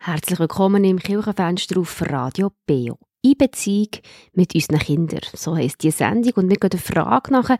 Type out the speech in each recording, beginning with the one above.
Herzlich willkommen im Kirchenfenster auf Radio Beo. In Beziehung mit unseren Kindern. So heisst die Sendung. Und wir gehen der Frage nach,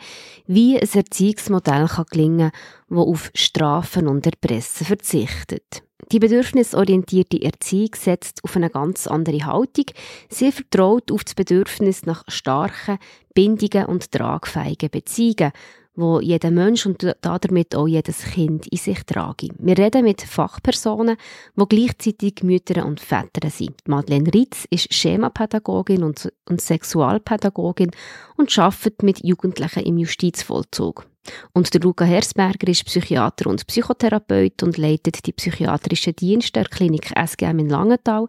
wie ein Erziehungsmodell kann gelingen kann, das auf Strafen und Erpressen verzichtet. Die bedürfnisorientierte Erziehung setzt auf eine ganz andere Haltung. Sie vertraut auf das Bedürfnis nach starken, bindigen und tragfähigen Beziehungen, wo jeder Mensch und damit auch jedes Kind in sich trage. Wir reden mit Fachpersonen, die gleichzeitig Mütter und Väter sind. Madeleine Ritz ist Schemapädagogin und, und Sexualpädagogin und arbeitet mit Jugendlichen im Justizvollzug. Und der Luca Hersberger ist Psychiater und Psychotherapeut und leitet die psychiatrischen Dienste der Klinik SGM in Langenthal.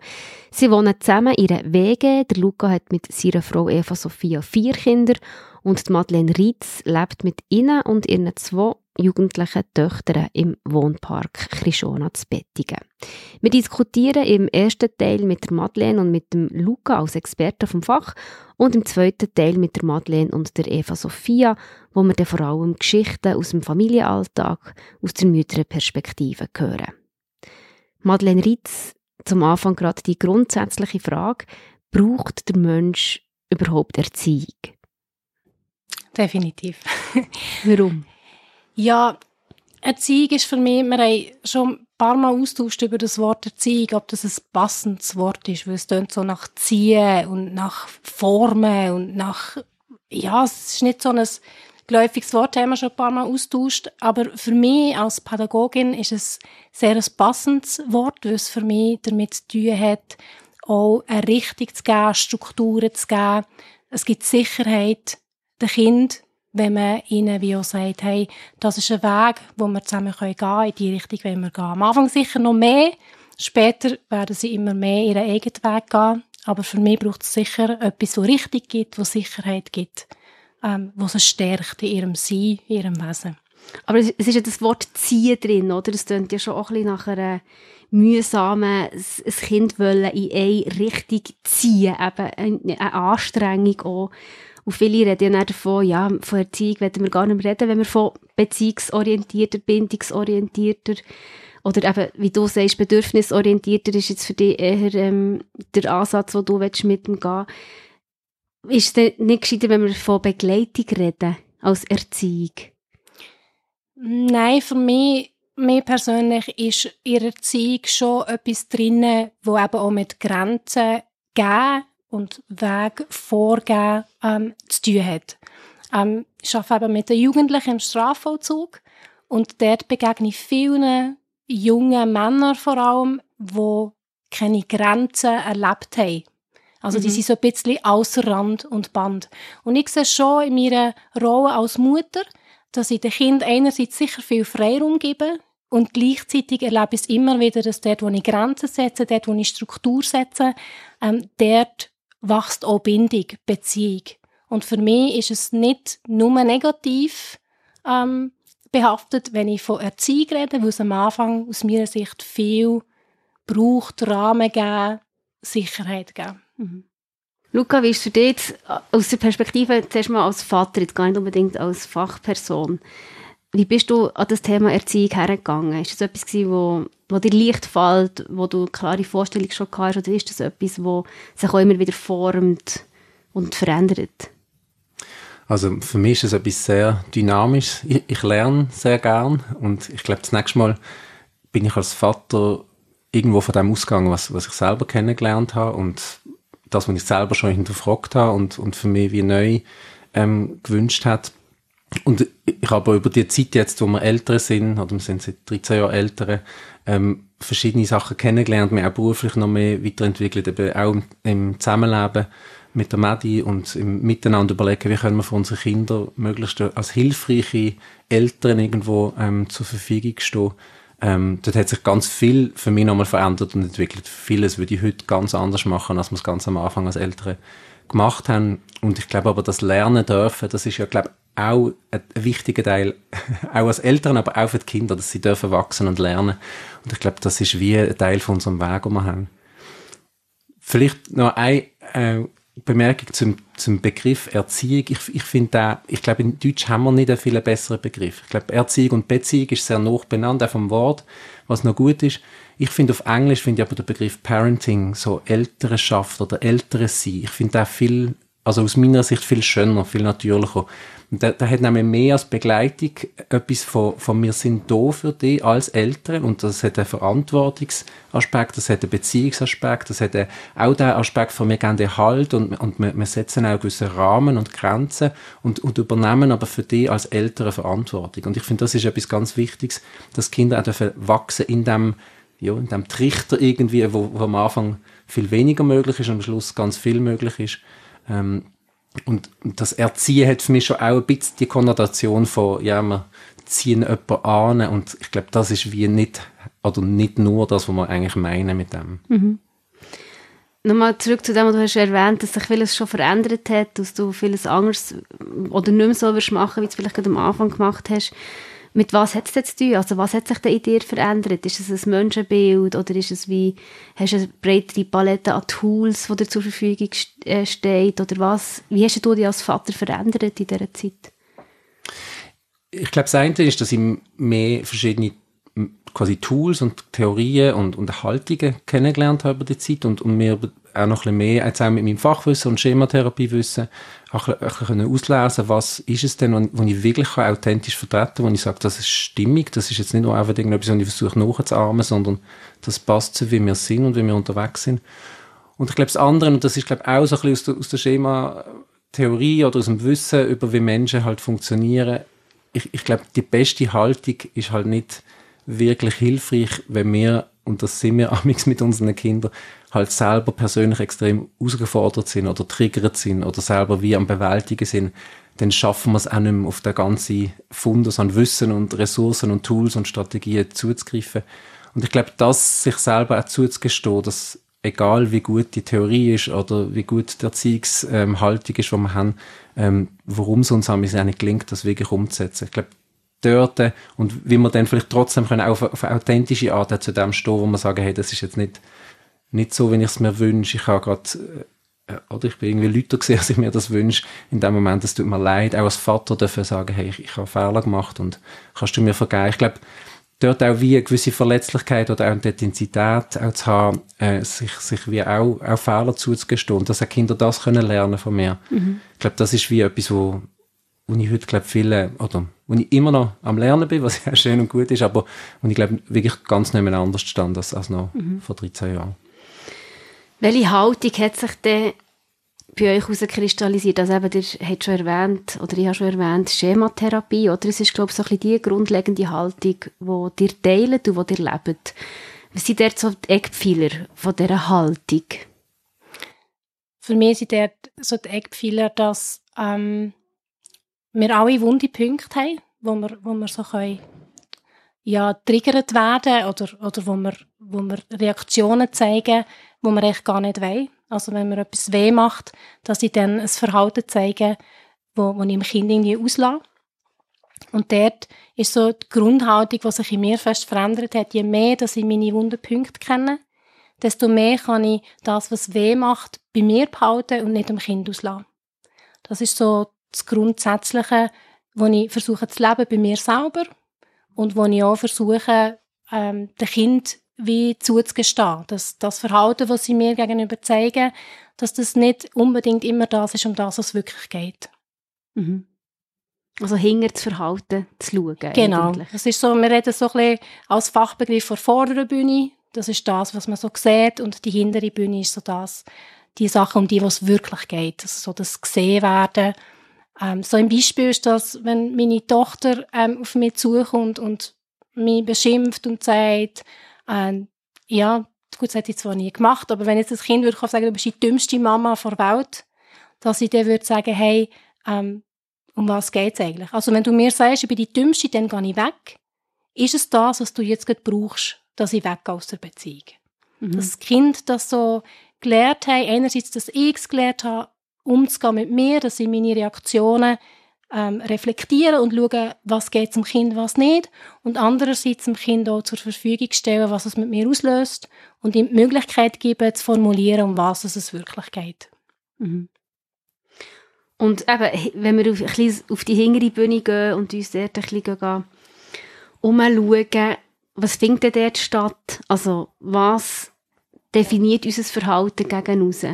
Sie wohnen zusammen in einer WG. Der Luca hat mit seiner Frau Eva Sophia vier Kinder und Madeleine Rietz lebt mit ihnen und ihren zwei jugendlichen Töchtern im Wohnpark Krishona zu Bettigen. Wir diskutieren im ersten Teil mit der Madeleine und mit dem Luca als Experten vom Fach und im zweiten Teil mit der Madeleine und der Eva Sophia, wo wir dann vor allem Geschichten aus dem Familienalltag aus der Mütterperspektive hören. Madeleine Rietz, zum Anfang gerade die grundsätzliche Frage, braucht der Mensch überhaupt Erziehung? Definitiv. Warum? Ja, Erziehung ist für mich, wir haben schon ein paar Mal austauscht über das Wort Erziehung, ob das ein passendes Wort ist, weil es klingt so nach Ziehen und nach Formen und nach, ja, es ist nicht so ein geläufiges Wort, haben wir schon ein paar Mal austauscht, aber für mich als Pädagogin ist es sehr ein passendes Wort, weil es für mich damit zu tun hat, auch eine Richtung zu geben, Strukturen zu geben. Es gibt Sicherheit, den Kind, wenn man ihnen wie auch sagt, hey, das ist ein Weg, wo wir zusammen gehen können, in die Richtung wollen wir gehen. Am Anfang sicher noch mehr, später werden sie immer mehr ihren eigenen Weg gehen, aber für mich braucht es sicher etwas, wo richtig gibt, wo Sicherheit gibt, ähm, wo sie stärkt in ihrem Sein, in ihrem Wesen. Aber es ist ja das Wort ziehen drin, oder? Das klingt ja schon auch ein bisschen nach einer mühsamen, ein Kind wollen in eine Richtung ziehen, eben eine Anstrengung auch. Und viele reden ja davon, ja, von Erziehung werden wir gar nicht mehr reden, wenn wir von beziehungsorientierter, bindungsorientierter oder eben, wie du sagst, bedürfnisorientierter ist jetzt für dich eher ähm, der Ansatz, den du willst, mit dem gehen Ist es nicht gescheiter, wenn wir von Begleitung reden, als Erziehung? Nein, für mich, mir persönlich ist in Erziehung schon etwas drin, wo eben auch mit Grenzen geben und Weg vorgeben ähm, zu tun hat. Ähm, ich arbeite eben mit den Jugendlichen im Strafvollzug und dort begegne ich vielen jungen Männern vor allem, die keine Grenzen erlebt haben. Also mhm. die sind so ein bisschen außer Rand und Band. Und ich sehe schon in meiner Rolle als Mutter, dass ich den Kind einerseits sicher viel Freiraum gebe und gleichzeitig erlebe ich es immer wieder, dass dort, wo ich Grenzen setze, dort, wo ich Struktur setze, ähm, dort wächst auch Bindung, Beziehung. Und für mich ist es nicht nur negativ ähm, behaftet, wenn ich von Erziehung rede, weil es am Anfang aus meiner Sicht viel braucht, Rahmen geben, Sicherheit geben. Mhm. Luca, wie ist für dich äh, aus der Perspektive, zuerst mal als Vater, jetzt gar nicht unbedingt als Fachperson, wie bist du an das Thema Erziehung hergegangen? Ist das etwas gewesen, wo, wo dir leicht fällt, wo du eine klare Vorstellung schon hast, oder ist das etwas, wo sich auch immer wieder formt und verändert? Also für mich ist es etwas sehr Dynamisches. Ich, ich lerne sehr gern und ich glaube, das nächste Mal bin ich als Vater irgendwo von dem ausgegangen, was, was ich selber kennengelernt habe und das, was ich selber schon hinterfragt habe und, und für mich wie neu ähm, gewünscht hat. Und ich habe über die Zeit jetzt, wo wir älter sind, oder wir sind seit 13 Jahren älter, ähm, verschiedene Sachen kennengelernt, mir auch beruflich noch mehr weiterentwickelt, eben auch im, im Zusammenleben mit der Medi und im Miteinander überlegen, wie können wir für unsere Kinder möglichst als hilfreiche Eltern irgendwo ähm, zur Verfügung stehen. Ähm, dort hat sich ganz viel für mich nochmal verändert und entwickelt. Vieles würde ich heute ganz anders machen, als wir es ganz am Anfang als Eltern gemacht haben. Und ich glaube aber, das Lernen dürfen, das ist ja, glaube auch ein, wichtiger Teil, auch als Eltern, aber auch für die Kinder, dass sie dürfen wachsen und lernen. Und ich glaube, das ist wie ein Teil von unserem Weg, den wir haben. Vielleicht noch eine äh, Bemerkung zum zum Begriff Erziehung, ich, ich finde ich glaube, in Deutsch haben wir nicht einen viel besseren Begriff. Ich glaube, Erziehung und Beziehung ist sehr noch benannt, auch vom Wort, was noch gut ist. Ich finde auf Englisch, finde ich aber der Begriff Parenting, so Ältereschaft oder älteres Sein, ich finde da viel, also aus meiner Sicht viel schöner, viel natürlicher. Und da, da hat nämlich mehr als Begleitung etwas von, von wir sind da für dich als Eltern und das hat einen Verantwortungsaspekt, das hat einen Beziehungsaspekt, das hat auch den Aspekt von wir geben dir Halt und, und wir, wir setzen auch gewisse Rahmen und Grenzen und, und übernehmen aber für dich als Eltern Verantwortung. Und ich finde, das ist etwas ganz Wichtiges, dass Kinder auch wachsen in dem, ja, in dem Trichter irgendwie, wo, wo am Anfang viel weniger möglich ist und am Schluss ganz viel möglich ist. Ähm, und das Erziehen hat für mich schon auch ein bisschen die Konnotation von, ja, wir ziehen jemanden an und ich glaube, das ist wie nicht, oder nicht nur das, was wir eigentlich meinen mit dem. Mhm. Nochmal zurück zu dem, was du hast erwähnt, dass sich vieles schon verändert hat, dass du vieles anderes oder nicht mehr so wirst machen, wie du es vielleicht gerade am Anfang gemacht hast. Mit was hat es jetzt zu tun? Also was hat sich denn in dir verändert? Ist es ein Menschenbild oder ist es wie, hast du eine breitere Palette an Tools, die dir zur Verfügung äh, steht? Oder was? Wie hast du dich als Vater verändert in dieser Zeit? Ich glaube, das eine ist, dass ich mehr verschiedene quasi Tools und Theorien und, und Haltungen kennengelernt habe über die Zeit und, und mir auch noch ein bisschen mehr, jetzt auch mit meinem Fachwissen und Schematherapiewissen, auch ein bisschen auslesen, was ist es denn, wo ich wirklich authentisch vertreten kann, wo ich sage, das ist stimmig, das ist jetzt nicht nur einfach irgendetwas, was ich versuche nachzuahmen, sondern das passt zu, wie wir sind und wie wir unterwegs sind. Und ich glaube, das andere, und das ist, glaube ich, auch so ein bisschen aus der, aus der Schema-Theorie oder aus dem Wissen über wie Menschen halt funktionieren, ich, ich glaube, die beste Haltung ist halt nicht wirklich hilfreich, wenn wir, und das sind wir amigs mit unseren Kindern, halt selber persönlich extrem herausgefordert sind oder triggert sind oder selber wie am Bewältigen sind, dann schaffen wir es auch nicht mehr auf der ganzen Fundus an Wissen und Ressourcen und Tools und Strategien zuzugreifen. Und ich glaube, das sich selber auch zuzugestehen, dass egal wie gut die Theorie ist oder wie gut die Erziehungshaltung ist, die wir haben, ähm, warum es uns auch nicht gelingt, das wirklich umzusetzen. Ich glaube, dort und wie wir dann vielleicht trotzdem können auf, auf eine authentische Art zu dem stehen, wo wir sagen, hey, das ist jetzt nicht nicht so, wie ich es mir wünsche. Ich habe gerade, äh, oder ich bin irgendwie Leute gesehen, als ich mir das wünsche. In dem Moment, es tut mir leid. Auch als Vater dafür sagen, hey, ich, ich habe Fehler gemacht und kannst du mir vergeben. Ich glaube, dort auch wie eine gewisse Verletzlichkeit oder auch eine Intensität auch zu haben, äh, sich, sich wie auch, auch Fehler zuzugestehen und dass auch Kinder das können lernen von mir. Mhm. Ich glaube, das ist wie etwas, wo, wo ich heute glaube viele, oder wo ich immer noch am Lernen bin, was ja schön und gut ist, aber wo ich glaube wirklich ganz nicht mehr anders stand als, als noch mhm. vor 13 Jahren. Welche Haltung hat sich denn bei euch herauskristallisiert? Also eben, ihr habt schon erwähnt, oder ich habe schon erwähnt, Schematherapie, oder? Es ist, glaube ich, so ein bisschen die grundlegende Haltung, die ihr teilt und die ihr lebt. Was sind dort so die Eckpfeiler von dieser Haltung? Für mich sind dort so die Eckpfeiler, dass ähm, wir alle wunde Punkte haben, wo wir, wo wir so können, ja, triggert werden oder, oder wo, wir, wo wir Reaktionen zeigen, wo man echt gar nicht will. Also wenn mir etwas weh macht, dass ich dann ein Verhalten zeige, wo, wo ich im Kind irgendwie auslasse. Und dort ist so die Grundhaltung, die sich in mir fest verändert hat. Je mehr, dass ich meine wunden Punkte kenne, desto mehr kann ich das, was weh macht, bei mir behalten und nicht dem Kind auslassen. Das ist so das Grundsätzliche, wo ich versuche zu leben bei mir selber und wo ich auch versuche, ähm, dem Kind wie zuzugestehen. Dass das Verhalten, das sie mir gegenüber zeigen, dass das nicht unbedingt immer das ist, um das es wirklich geht. Mhm. Also hinter das Verhalten zu schauen. Genau. Das ist so, wir reden so ein bisschen als Fachbegriff von vorderen Bühne. Das ist das, was man so sieht. Und die hintere Bühne ist so das, die Sachen, um die es wirklich geht. Also so das gesehen werden. Ähm, so ein Beispiel ist das, wenn meine Tochter ähm, auf mich zukommt und mich beschimpft und sagt, ähm, ja, gut, das hätte ich zwar nie gemacht, aber wenn jetzt das Kind würde sagen, du bist die dümmste Mama der Welt, dass ich dann würde sagen, hey, ähm, um was geht's eigentlich? Also wenn du mir sagst, ich bin die dümmste, dann gehe ich weg. Ist es das, was du jetzt gerade brauchst, dass ich weg aus der Beziehung? Mhm. Das Kind das so gelernt hat, einerseits, dass ich es gelernt habe, umzugehen mit mir, dass ich meine Reaktionen ähm, reflektieren und schauen, was geht zum Kind, was nicht. Und andererseits dem Kind auch zur Verfügung stellen, was es mit mir auslöst und ihm die Möglichkeit geben, zu formulieren, um was es wirklich geht. Mhm. Und eben, wenn wir auf, auf die hintere Bühne gehen und uns dort ein bisschen umschauen, was findet dort statt? Also, was definiert unser Verhalten gegen raus?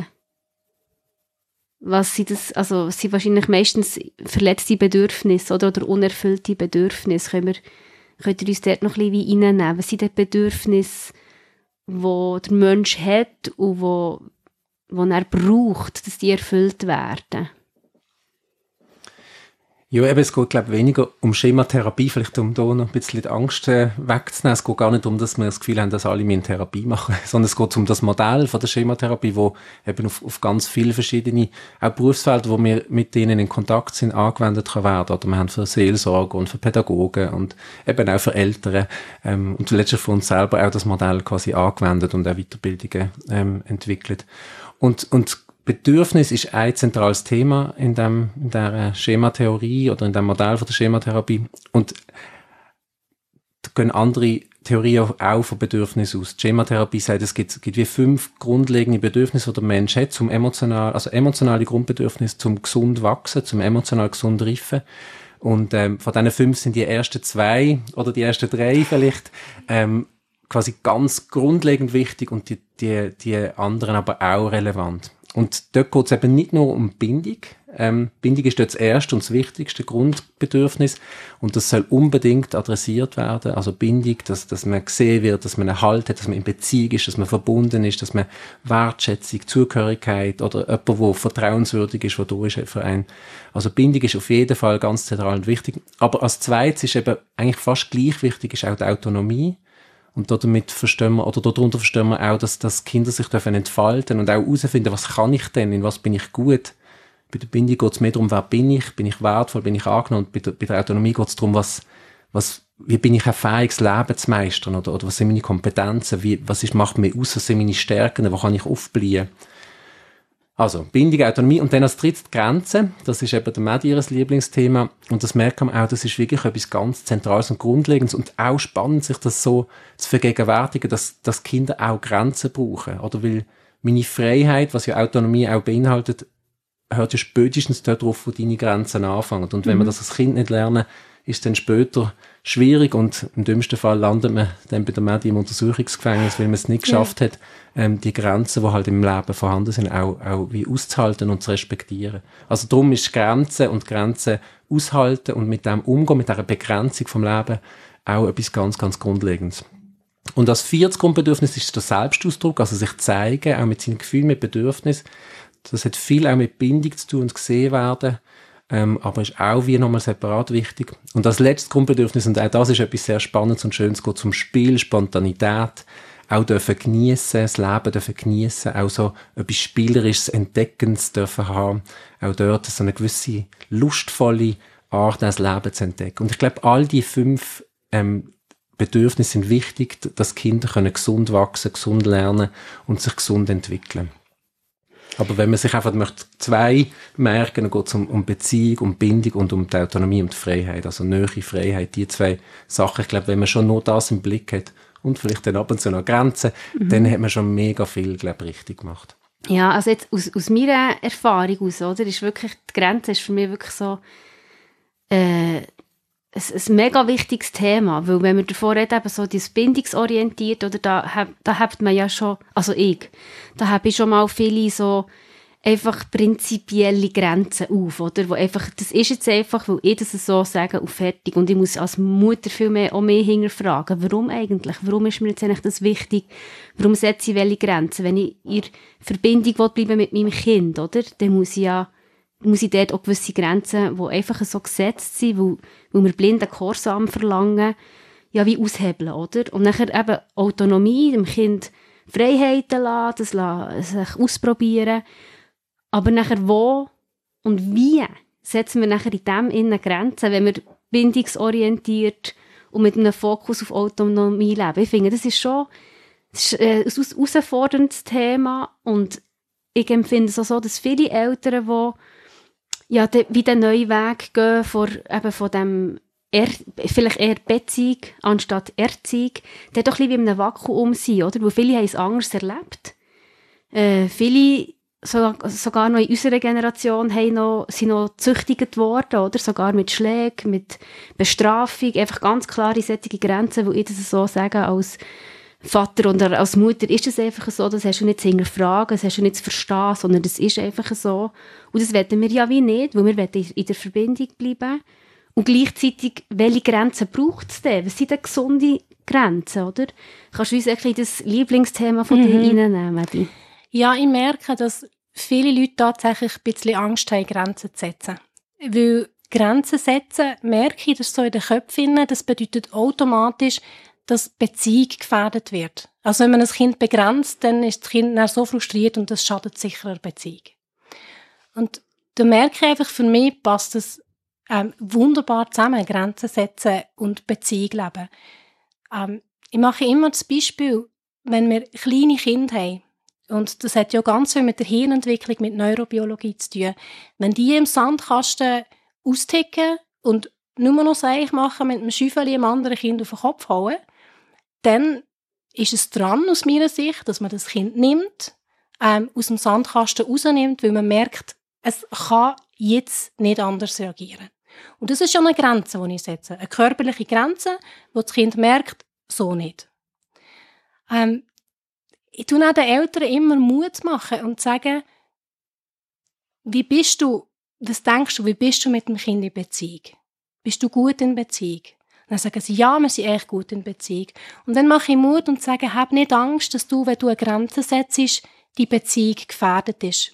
Was sind das, also, sind wahrscheinlich meistens verletzte Bedürfnisse oder, oder unerfüllte Bedürfnisse. Können wir, könnt ihr uns dort noch ein bisschen reinnehmen? Was sind die Bedürfnisse, die der Mensch hat und wo, wo er braucht, dass die erfüllt werden? Ja, eben, es geht, glaube ich, weniger um Schematherapie, vielleicht um da noch ein bisschen die Angst äh, wegzunehmen. Es geht gar nicht darum, dass wir das Gefühl haben, dass alle eine Therapie machen, sondern es geht um das Modell von der Schematherapie, wo eben auf, auf ganz viele verschiedene, auch Berufsfelder, wo wir mit denen in Kontakt sind, angewendet kann werden. Oder wir haben für Seelsorge und für Pädagogen und eben auch für Eltern ähm, und letztlich für uns selber auch das Modell quasi angewendet und auch Weiterbildungen ähm, entwickelt. Und, und Bedürfnis ist ein zentrales Thema in, dem, in der Schematheorie oder in dem Modell von der Schematherapie. Und da gehen andere Theorien auch von Bedürfnissen aus. Die Schematherapie sagt, es gibt, gibt wie fünf grundlegende Bedürfnisse, die der Mensch hat, zum emotional, also emotionale Grundbedürfnisse, zum gesund wachsen, zum emotional gesund reifen. Und ähm, von diesen fünf sind die ersten zwei oder die ersten drei vielleicht ähm, quasi ganz grundlegend wichtig und die, die, die anderen aber auch relevant. Und dort geht es eben nicht nur um Bindung. Ähm, Bindung ist dort das erste und das wichtigste Grundbedürfnis. Und das soll unbedingt adressiert werden. Also Bindung, dass, dass man gesehen wird, dass man einen Halt hat, dass man in Beziehung ist, dass man verbunden ist, dass man Wertschätzung, Zugehörigkeit oder jemand, der vertrauenswürdig ist, der da ist für einen. Also Bindung ist auf jeden Fall ganz zentral und wichtig. Aber als zweites ist eben eigentlich fast gleich wichtig ist auch die Autonomie. Und damit verstehen wir, oder darunter verstehen wir auch, dass, dass Kinder sich dürfen entfalten und auch herausfinden, was kann ich denn, in was bin ich gut. Bei der Bindung geht es mehr darum, wer bin ich, bin ich wertvoll, bin ich angenommen. Und bei der, bei der Autonomie geht es darum, was, was, wie bin ich ein fähiges Leben zu meistern, oder, oder was sind meine Kompetenzen, wie, was ist, macht mir aus, was sind meine Stärken, wo kann ich aufblühen. Also, Bindung, Autonomie und dann als drittes die Grenze. Das ist eben der Medi ihres Lieblingsthema. Und das merkt man auch, das ist wirklich etwas ganz Zentrales und Grundlegendes und auch spannend, sich das so zu vergegenwärtigen, dass, dass Kinder auch Grenzen brauchen. Oder weil meine Freiheit, was ja Autonomie auch beinhaltet, hört ja spätestens dort drauf, wo deine Grenzen anfangen. Und wenn mhm. wir das als Kind nicht lernen, ist dann später schwierig und im dümmsten Fall landet man dann bei der Medi im Untersuchungsgefängnis, weil man es nicht geschafft ja. hat, ähm, die Grenzen, die halt im Leben vorhanden sind, auch, auch wie auszuhalten und zu respektieren. Also darum ist Grenzen und Grenzen aushalten und mit dem umgehen, mit dieser Begrenzung vom Leben auch etwas ganz, ganz Grundlegendes. Und das vierte Grundbedürfnis ist der Selbstausdruck, also sich zeigen, auch mit seinen Gefühlen, mit Bedürfnissen. Das hat viel auch mit Bindung zu tun und gesehen werden ähm, aber ist auch wie nochmal separat wichtig. Und das letzte Grundbedürfnis, und auch das ist etwas sehr Spannendes und Schönes, geht zum Spiel, Spontanität, auch dürfen geniessen, das Leben dürfen geniessen, auch so etwas Spielerisches, Entdeckens dürfen haben, auch dort so eine gewisse lustvolle Art, das Leben zu entdecken. Und ich glaube, all die fünf ähm, Bedürfnisse sind wichtig, dass Kinder können gesund wachsen, gesund lernen und sich gesund entwickeln. Aber wenn man sich einfach möchte zwei merken, dann geht es um, um Beziehung, um Bindung und um die Autonomie und die Freiheit. Also Nähe, Freiheit, die zwei Sachen. Ich glaube, wenn man schon nur das im Blick hat und vielleicht dann ab und zu noch Grenzen, mhm. dann hat man schon mega viel, glaube ich, richtig gemacht. Ja, also jetzt aus, aus meiner Erfahrung aus, oder, ist wirklich, die Grenze ist für mich wirklich so, äh, ein, ein mega wichtiges Thema, weil wenn wir davor reden, eben so das bindungsorientiert, oder da, da hat man ja schon, also ich, da habe ich schon mal viele so einfach prinzipielle Grenzen auf, oder? Wo einfach, das ist jetzt einfach, weil ich das so sage, auf fertig. Und ich muss als Mutter viel mehr, auch mehr hinterfragen. Warum eigentlich? Warum ist mir jetzt eigentlich das wichtig? Warum setze ich welche Grenzen? Wenn ich in Verbindung bleiben mit meinem Kind, oder? Dann muss ich ja muss ich dort auch gewisse Grenzen, die einfach so gesetzt sind, weil, weil wir blinden Korsam verlangen, ja, wie aushebeln, oder? Und nachher eben Autonomie, dem Kind Freiheiten lassen, das lassen, sich ausprobieren. Aber nachher wo und wie setzen wir nachher in dem innen Grenzen, wenn wir bindungsorientiert und mit einem Fokus auf Autonomie leben? Ich finde, das ist schon das ist ein herausforderndes Thema und ich empfinde es auch so, dass viele Eltern, die ja, de, wie den neuen Weg gehen vor, eben von dem er, vielleicht eher Beziehung anstatt Erziehung, der doch ein bisschen wie in einem Vakuum sein, oder? Weil viele haben es anders erlebt. Äh, viele sogar, sogar noch in unserer Generation haben noch, sind noch züchtigt worden, oder? Sogar mit Schlägen, mit Bestrafung, einfach ganz klare sättige Grenzen, wo ich das so sagen, als Vater oder als Mutter ist es einfach so, das hast du nicht zu hinterfragen, das hast du nicht zu verstehen, sondern das ist einfach so. Und das wollen wir ja wie nicht, weil wir wollen in der Verbindung bleiben. Und gleichzeitig, welche Grenzen braucht es denn? Was sind denn gesunde Grenzen, oder? Kannst du uns ein das Lieblingsthema von mhm. dir reinnehmen, Edi? Ja, ich merke, dass viele Leute tatsächlich ein bisschen Angst haben, Grenzen zu setzen. Weil Grenzen setzen, merke ich, dass so in den Köpfen, das bedeutet automatisch, dass Beziehung gefährdet wird. Also wenn man ein Kind begrenzt, dann ist das Kind dann so frustriert und das schadet sicher der Beziehung. Und da merke ich einfach, für mich passt es ähm, wunderbar zusammen, Grenzen setzen und Beziehung leben. Ähm, ich mache immer das Beispiel, wenn wir kleine Kinder haben, und das hat ja ganz viel mit der Hirnentwicklung, mit Neurobiologie zu tun. Wenn die im Sandkasten austicken und nur noch Seich machen, mit einem Schäufeli einem anderen Kind auf den Kopf hauen, dann ist es dran, aus meiner Sicht, dass man das Kind nimmt, ähm, aus dem Sandkasten rausnimmt, weil man merkt, es kann jetzt nicht anders reagieren. Und das ist schon eine Grenze, die ich setze. Eine körperliche Grenze, wo das Kind merkt, so nicht. Ähm, ich tue auch den Eltern immer Mut machen und sagen, wie bist du, was denkst du, wie bist du mit dem Kind in Beziehung? Bist du gut in Beziehung? Dann sagen sie, ja, wir sind echt gut in Beziehung. Und dann mache ich Mut und sage, hab nicht Angst, dass du, wenn du eine Grenze setzt, die Beziehung gefährdet ist.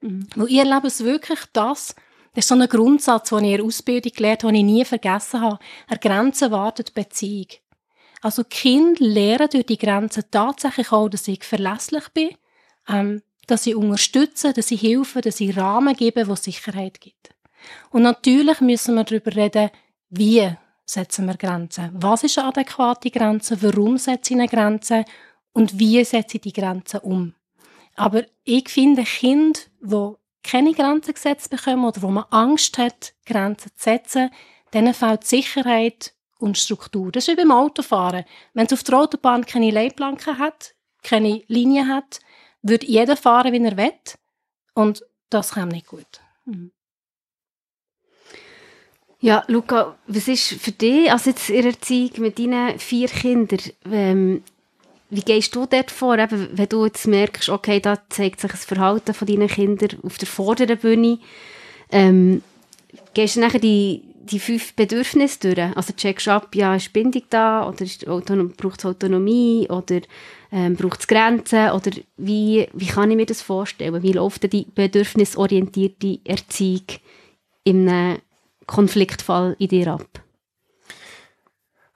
Mhm. Weil ich erlebe es wirklich das, das ist so ein Grundsatz, den ich in der Ausbildung gelernt habe, den ich nie vergessen habe. Eine Grenze wartet Beziehung. Also Kinder lernen durch die Grenzen tatsächlich auch, dass ich verlässlich bin, ähm, dass ich unterstütze, dass ich helfe, dass ich Rahmen gebe, wo Sicherheit gibt. Und natürlich müssen wir darüber reden, wie setzen wir Grenzen. Was ist eine adäquate Grenze? Warum setze ich eine Grenze? Und wie setze ich die Grenze um? Aber ich finde, Kinder, die keine Grenzen gesetzt bekommen oder wo man Angst hat, Grenzen zu setzen, denen fehlt Sicherheit und Struktur. Das ist wie beim Autofahren. Wenn es auf der Autobahn keine Leitplanken hat, keine Linie hat, würde jeder fahren, wie er will. Und das kommt nicht gut. Mhm. Ja, Luca, was ist für dich, also jetzt in Erziehung mit deinen vier Kindern, ähm, wie gehst du dort vor, eben, wenn du jetzt merkst, okay, da zeigt sich das Verhalten von deinen Kindern auf der vorderen Bühne, ähm, gehst du nachher die, die fünf Bedürfnisse durch? Also checkst du ab, ja, ist Bindung da, oder braucht es Autonomie, oder ähm, braucht es Grenzen, oder wie, wie kann ich mir das vorstellen? Wie läuft die bedürfnisorientierte Erziehung in einem Konfliktfall in dir ab?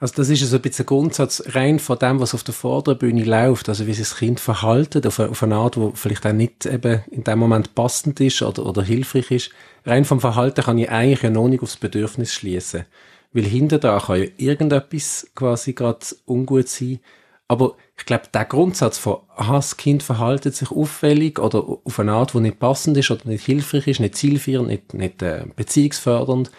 Also das ist so ein bisschen Grundsatz rein von dem, was auf der Vorderbühne läuft, also wie sich das Kind verhaltet, auf eine, auf eine Art, wo vielleicht auch nicht eben in dem Moment passend ist oder, oder hilfreich ist. Rein vom Verhalten kann ich eigentlich ja noch nicht aufs Bedürfnis schließen, weil hinter da kann ja irgendetwas quasi gerade ungut sein. Aber ich glaube, der Grundsatz von, aha, das Kind verhaltet sich auffällig oder auf eine Art, die nicht passend ist oder nicht hilfreich ist, nicht zielführend, nicht, nicht äh, beziehungsfördernd,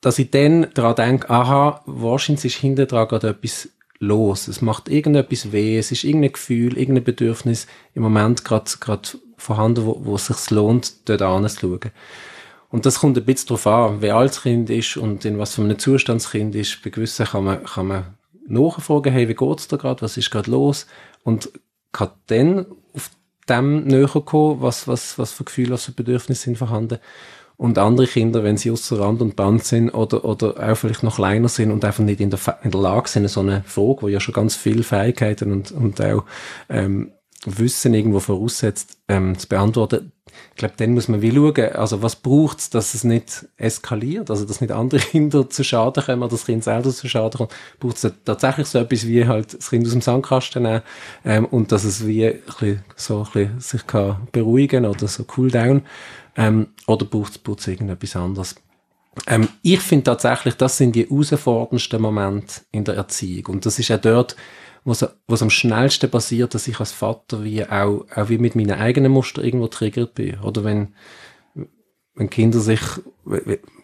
dass ich dann daran denke, aha, wahrscheinlich ist hinter dran gerade etwas los. Es macht irgendetwas weh, es ist irgendein Gefühl, irgendein Bedürfnis im Moment gerade vorhanden, wo, wo es sich lohnt, dort anzuschauen. Und das kommt ein bisschen darauf an, wer alt das Kind ist und in was für einem Zustand das Kind ist. Bei gewissen kann man, kann man nachfragen, hey, wie geht's da gerade, was ist gerade los? Und kann dann auf dem näher kommen, was, was, was für Gefühle, was für Bedürfnisse sind vorhanden. Und andere Kinder, wenn sie außer Rand und Band sind oder, oder auch vielleicht noch kleiner sind und einfach nicht in der, in der Lage sind, so eine Frage, wo ja schon ganz viele Fähigkeiten und, und auch ähm, Wissen irgendwo voraussetzt, ähm, zu beantworten, ich glaube, dann muss man wie schauen, also was braucht es, dass es nicht eskaliert, also dass nicht andere Kinder zu Schaden kommen oder das Kind selber zu Schaden kommt. Braucht es tatsächlich so etwas wie halt das Kind aus dem Sandkasten nehmen ähm, und dass es wie ein bisschen, so ein bisschen sich kann beruhigen oder so cool down ähm, oder braucht es irgendetwas anderes. Ähm, ich finde tatsächlich, das sind die herausforderndsten Momente in der Erziehung und das ist auch dort, was, was am schnellsten passiert, dass ich als Vater wie auch, auch wie mit meinen eigenen Muster irgendwo triggert bin. Oder wenn, wenn Kinder sich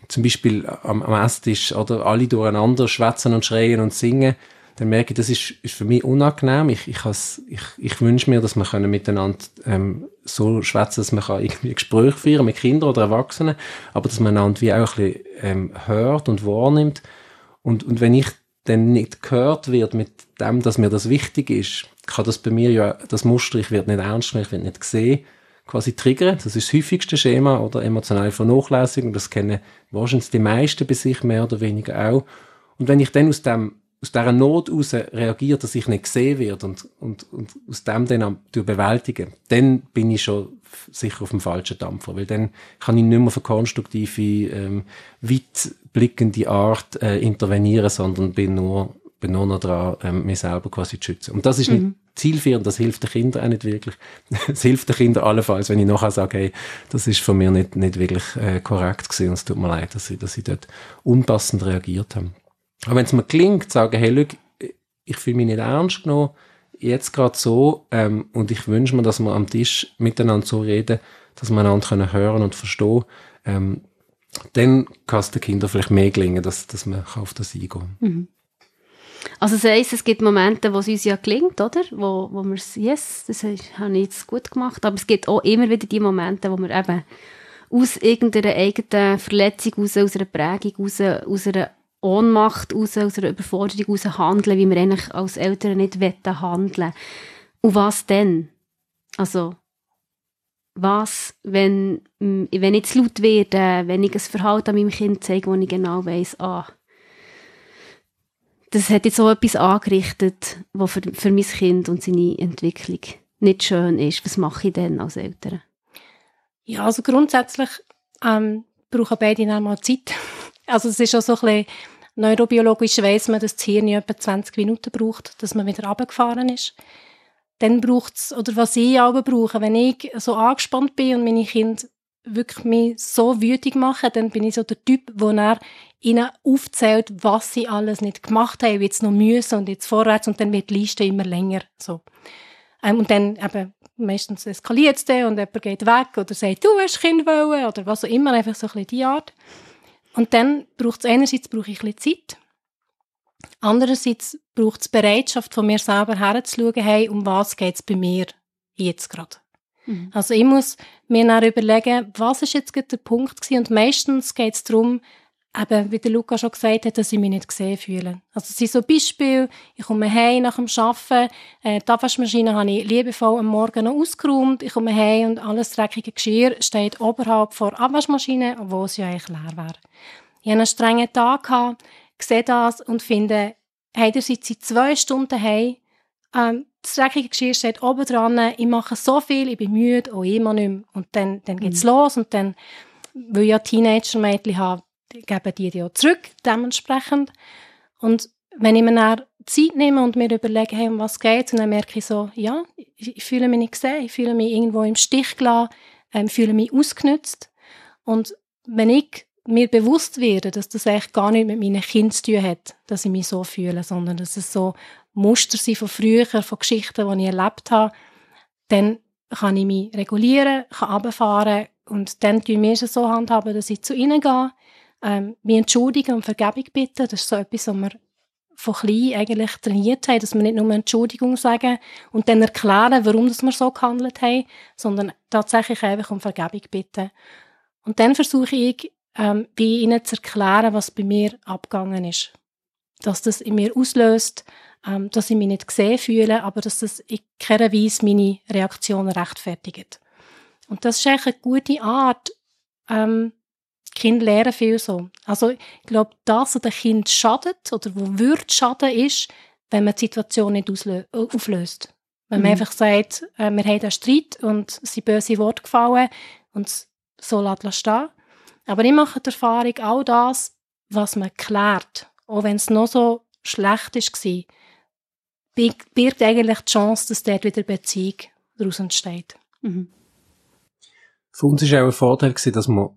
zum Beispiel am, am Esstisch oder alle durcheinander schwätzen und schreien und singen, dann merke ich, das ist, ist für mich unangenehm. Ich, ich, ich, ich wünsche mir, dass wir miteinander ähm, so schwätzen, dass man kann irgendwie Gespräche führen mit Kindern oder Erwachsenen, aber dass man einander wie auch ein bisschen ähm, hört und wahrnimmt. Und, und wenn ich dann nicht gehört wird mit dem, dass mir das wichtig ist, kann das bei mir ja, das Muster, ich werde nicht ernst genommen, ich werde nicht gesehen, quasi triggern. Das ist das häufigste Schema oder emotionale Vernachlässigung. Das kennen wahrscheinlich die meisten bei sich mehr oder weniger auch. Und wenn ich dann aus dem aus dieser Not heraus reagiert, dass ich nicht gesehen werde und, und, und aus dem dann bewältigen, dann bin ich schon sicher auf dem falschen Dampfer, weil dann kann ich nicht mehr eine konstruktive, ähm, weitblickende Art äh, intervenieren, sondern bin nur, bin noch dran, ähm, mich selber quasi zu schützen. Und das ist mhm. nicht zielführend, das hilft den Kindern auch nicht wirklich. Es hilft den Kindern allenfalls, wenn ich nachher sage, hey, das ist von mir nicht, nicht wirklich äh, korrekt gewesen und es tut mir leid, dass ich, dass ich dort unpassend reagiert habe. Aber wenn es mir gelingt, zu sagen, hey, schau, ich fühle mich nicht ernst genommen, jetzt gerade so, ähm, und ich wünsche mir, dass wir am Tisch miteinander so reden, dass wir einander können hören und verstehen, ähm, dann kann es den Kindern vielleicht mehr gelingen, dass, dass man auf das eingehen mhm. Also das heisst, es gibt Momente, wo es uns ja gelingt, oder? Wo, wo wir es, yes, das habe ich jetzt gut gemacht, aber es gibt auch immer wieder die Momente, wo wir eben aus irgendeiner eigenen Verletzung aus, aus einer Prägung aus, aus einer Ohnmacht aus, aus einer Überforderung aus handeln, wie wir eigentlich als Eltern nicht wollen handeln. Und was denn? Also, was, wenn, wenn ich zu laut werde, wenn ich ein Verhalten an meinem Kind zeige, wo ich genau weiss, ah, das hat jetzt so etwas angerichtet, was für, für mein Kind und seine Entwicklung nicht schön ist. Was mache ich denn als Eltern? Ja, also grundsätzlich ähm, brauchen beide dann mal Zeit. Also es ist auch so ein bisschen, neurobiologisch weiss man, dass das Hirn etwa 20 Minuten braucht, dass man wieder runtergefahren ist. Dann braucht es, oder was ich aber brauche, wenn ich so angespannt bin und meine Kinder wirklich mich so wütig machen, dann bin ich so der Typ, wo er ihnen aufzählt, was sie alles nicht gemacht haben, jetzt noch müssen und jetzt vorwärts und dann wird die Liste immer länger, so. Ähm, und dann eben, meistens eskaliert es dann und jemand geht weg oder sagt, du hast Kind wollen oder was auch immer, einfach so ein bisschen die Art. Und dann braucht es einerseits brauche ich ein bisschen Zeit, andererseits braucht es Bereitschaft von mir selber herzuschauen, hey, um was geht es bei mir jetzt gerade. Mhm. Also ich muss mir dann überlegen, was ist jetzt der Punkt gewesen? und meistens geht es darum, eben, wie der Luca schon gesagt hat, dass ich mich nicht gesehen fühle. Also es sind so Beispiele, ich komme heim nach dem Arbeiten, äh, die Abwaschmaschine habe ich liebevoll am Morgen noch ausgeräumt, ich komme heim und alles dreckige Geschirr steht oberhalb vor der Abwaschmaschine, obwohl es ja eigentlich leer wäre. Ich hatte einen strengen Tag, gehabt, sehe das und finde, hey, ihr seid seit zwei Stunden heim, ähm, das dreckige Geschirr steht oben dran, ich mache so viel, ich bin müde, auch immer nicht mehr. Und dann, dann geht's mhm. los und dann, weil ich ja Teenager-Mädchen habe, geben die die auch zurück, dementsprechend. Und wenn ich mir dann Zeit nehme und mir überlege, hey, um was geht, dann merke ich so, ja, ich, ich fühle mich nicht gesehen, ich fühle mich irgendwo im Stich gelassen, ähm, fühle mich ausgenützt. Und wenn ich mir bewusst werde, dass das eigentlich gar nicht mit meinen Kindern zu tun hat, dass ich mich so fühle, sondern dass es so Muster sind von früher, von Geschichten, die ich erlebt habe, dann kann ich mich regulieren, kann runterfahren und dann tun wir es so handhaben, dass ich zu ihnen gehe, ähm, mich entschuldigen und Vergebung bitten. Das ist so etwas, was wir von klein eigentlich trainiert haben, dass wir nicht nur Entschuldigung sagen und dann erklären, warum wir so gehandelt haben, sondern tatsächlich einfach um Vergebung bitten. Und dann versuche ich, ähm, bei ihnen zu erklären, was bei mir abgegangen ist. Dass das in mir auslöst, ähm, dass ich mich nicht gesehen fühle, aber dass das in keiner Weise meine Reaktionen rechtfertigt. Und das ist eigentlich eine gute Art, ähm, Kinder lernen viel so. Also ich glaube, das, was dem Kind schadet oder wo würde schaden, ist, wenn man die Situation nicht auflöst. Wenn man mhm. einfach sagt, äh, wir haben einen Streit und es sind böse Worte gefallen und so lässt stehen. Aber ich mache die Erfahrung, all das, was man klärt, auch wenn es noch so schlecht war, birgt eigentlich die Chance, dass dort wieder Beziehung daraus entsteht. Mhm. Für uns war auch ein Vorteil, dass wir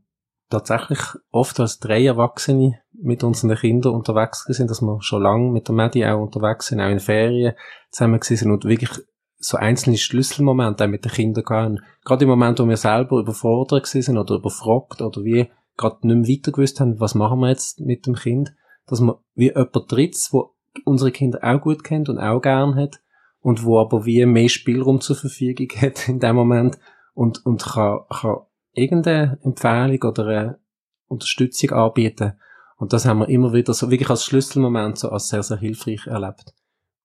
tatsächlich oft als drei Erwachsene mit unseren Kindern unterwegs sind, dass wir schon lange mit der Medi auch unterwegs sind, auch in Ferien zusammen sind und wirklich so einzelne Schlüsselmomente auch mit den Kindern gehabt. Gerade im Moment, wo wir selber überfordert sind oder überfragt oder wie gerade nicht mehr weiter gewusst haben, was machen wir jetzt mit dem Kind, dass wir wie jemand Drittes, wo unsere Kinder auch gut kennt und auch gern hat und wo aber wie mehr Spielraum zur Verfügung hat in dem Moment und, und kann, kann irgendeine Empfehlung oder eine Unterstützung anbieten. Und das haben wir immer wieder so wirklich als Schlüsselmoment so als sehr, sehr hilfreich erlebt.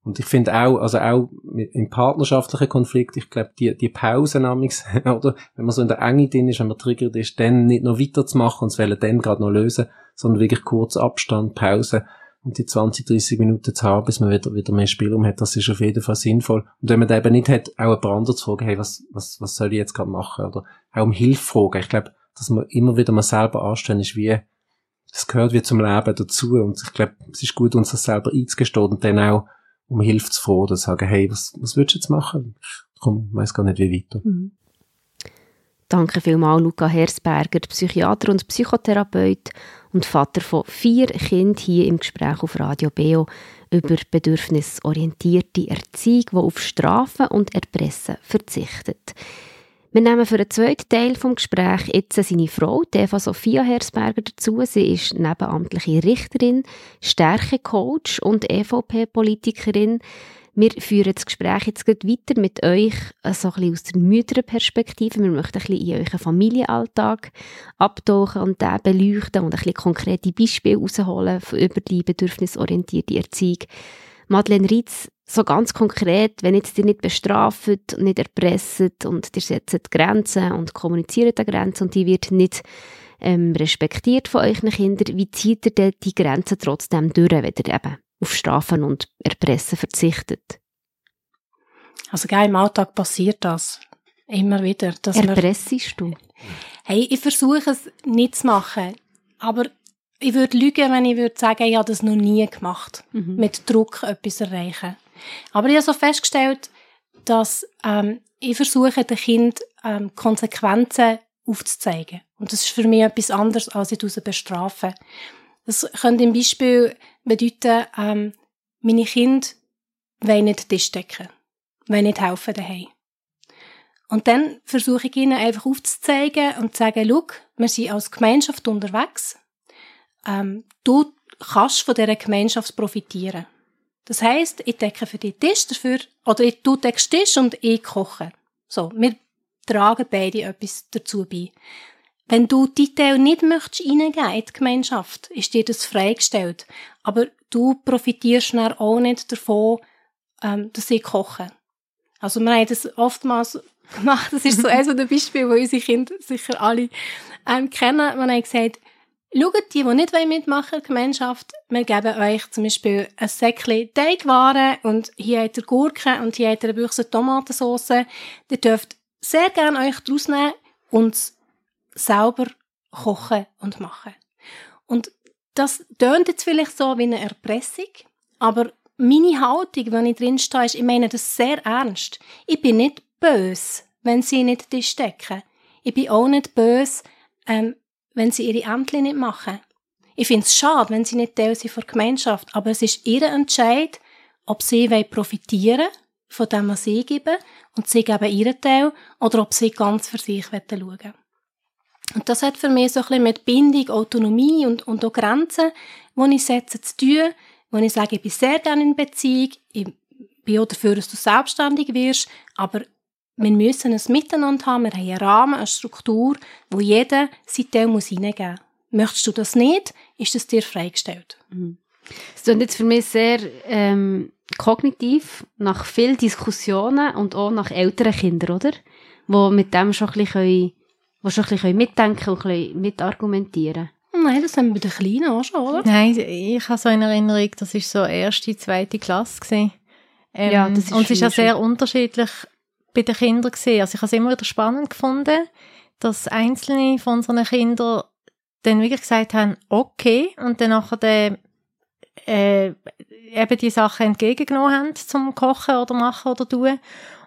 Und ich finde auch, also auch im partnerschaftlichen Konflikt, ich glaube, die, die Pausen oder wenn man so in der Enge drin ist, wenn man triggert ist, dann nicht noch weiterzumachen und es wollen dann gerade noch lösen, sondern wirklich kurz Abstand, Pause und die 20, 30 Minuten zu haben, bis man wieder, wieder mehr Spielraum hat, das ist auf jeden Fall sinnvoll. Und wenn man das eben nicht hat, auch ein paar andere zu fragen, hey, was, was, was soll ich jetzt gerade machen? Oder auch um Hilfe fragen. Ich glaube, dass man immer wieder mal selber anstehen ist, wie, das gehört wie zum Leben dazu. Und ich glaube, es ist gut, uns das selber einzugestehen und dann auch um Hilfe zu fragen, zu sagen, hey, was, was willst du jetzt machen? Ich komm, weiss gar nicht, wie weiter. Mhm. Danke vielmals, Luca Hersberger, Psychiater und Psychotherapeut und Vater von vier Kindern hier im Gespräch auf Radio Beo über bedürfnisorientierte Erziehung, die auf Strafen und Erpressen verzichtet. Wir nehmen für den zweiten Teil des Gesprächs jetzt seine Frau, Eva Sophia Hersberger, dazu. Sie ist nebenamtliche Richterin, Stärkecoach und EVP-Politikerin. Wir führen das Gespräch jetzt gleich weiter mit euch, äh, so ein aus der Mütterperspektive. Wir möchten ein bisschen in euren Familienalltag abtauchen und den beleuchten und ein bisschen konkrete Beispiele herausholen über die bedürfnisorientierte Erziehung. Madeleine Rietz, so ganz konkret, wenn jetzt ihr nicht bestraft, nicht erpresst und ihr setzt Grenzen und kommuniziert an Grenzen und die wird nicht ähm, respektiert von euren Kindern, wie zieht ihr denn die Grenzen trotzdem durch, wenn ihr eben auf Strafen und Erpressen verzichtet? Also gell, im Alltag passiert das. Immer wieder. Dass Erpressest du? Hey, ich versuche es nicht zu machen. Aber ich würde lügen, wenn ich würde sagen, ich habe das noch nie gemacht. Mhm. Mit Druck etwas erreichen. Aber ich habe so festgestellt, dass ähm, ich versuche, dem Kind ähm, Konsequenzen aufzuzeigen. Und das ist für mich etwas anderes, als ich bestrafen. Das könnte im Beispiel bedeuten, ähm, meine Kinder wollen nicht Tisch decken, wollen nicht helfen daheim. Und dann versuche ich ihnen einfach aufzuzeigen und zu sagen, schau, wir sind als Gemeinschaft unterwegs. Ähm, du kannst von dieser Gemeinschaft profitieren. Das heisst, ich decke für dich Tisch dafür, oder du deckst Tisch und ich koche. So, wir tragen beide etwas dazu bei. Wenn du die Teil nicht möchtest reingeben in die Gemeinschaft, ist dir das freigestellt. Aber du profitierst dann auch nicht davon, ähm, dass ich koche. Also wir haben das oftmals gemacht, das ist so eines der Beispiele, wo unsere Kinder sicher alle ähm, kennen. Wir haben gesagt, schaut die, die nicht mitmachen Gemeinschaft, wir geben euch zum Beispiel ein Säckchen Teigwaren und hier habt ihr Gurken und hier habt ihr eine Büchse Tomatensauce. Ihr dürft sehr gerne euch daraus nehmen und selber kochen und machen. Und das tönt jetzt vielleicht so wie eine Erpressung, aber meine Haltung, wenn ich drin stehe, ist, ich meine das sehr ernst. Ich bin nicht böse, wenn sie nicht Tisch decken. Ich bin auch nicht böse, ähm, wenn sie ihre Ämter nicht machen. Ich finde es schade, wenn sie nicht Teil sind von der Gemeinschaft, aber es ist ihr Entscheid, ob sie profitieren von dem, was sie geben, und sie geben ihren Teil, oder ob sie ganz für sich schauen wollen. Und das hat für mich so ein bisschen mit Bindung, Autonomie und, und auch Grenzen, die ich setze, zu tun, wo ich sage, ich bin sehr gerne in Beziehung, ich bin auch dafür, dass du selbstständig wirst, aber wir müssen es miteinander haben, wir haben einen Rahmen, eine Struktur, wo jeder sein Teil muss hineingeben muss. Möchtest du das nicht, ist das dir freigestellt. Mhm. Es klingt jetzt für mich sehr ähm, kognitiv, nach vielen Diskussionen und auch nach älteren Kindern, oder? Wo mit dem schon ein bisschen die schon ein bisschen mitdenken und ein bisschen mitargumentieren Nein, das haben wir bei den Kleinen auch schon, oder? Nein, ich habe so in Erinnerung, das war so erste, zweite Klasse. Gewesen. Ähm, ja, das ist und es ist ja sehr unterschiedlich bei den Kindern gesehen. Also ich habe es immer wieder spannend gefunden, dass einzelne von unseren Kindern dann wirklich gesagt haben, okay, und dann nachher den, äh, eben die Sachen entgegengenommen haben zum Kochen oder machen oder tun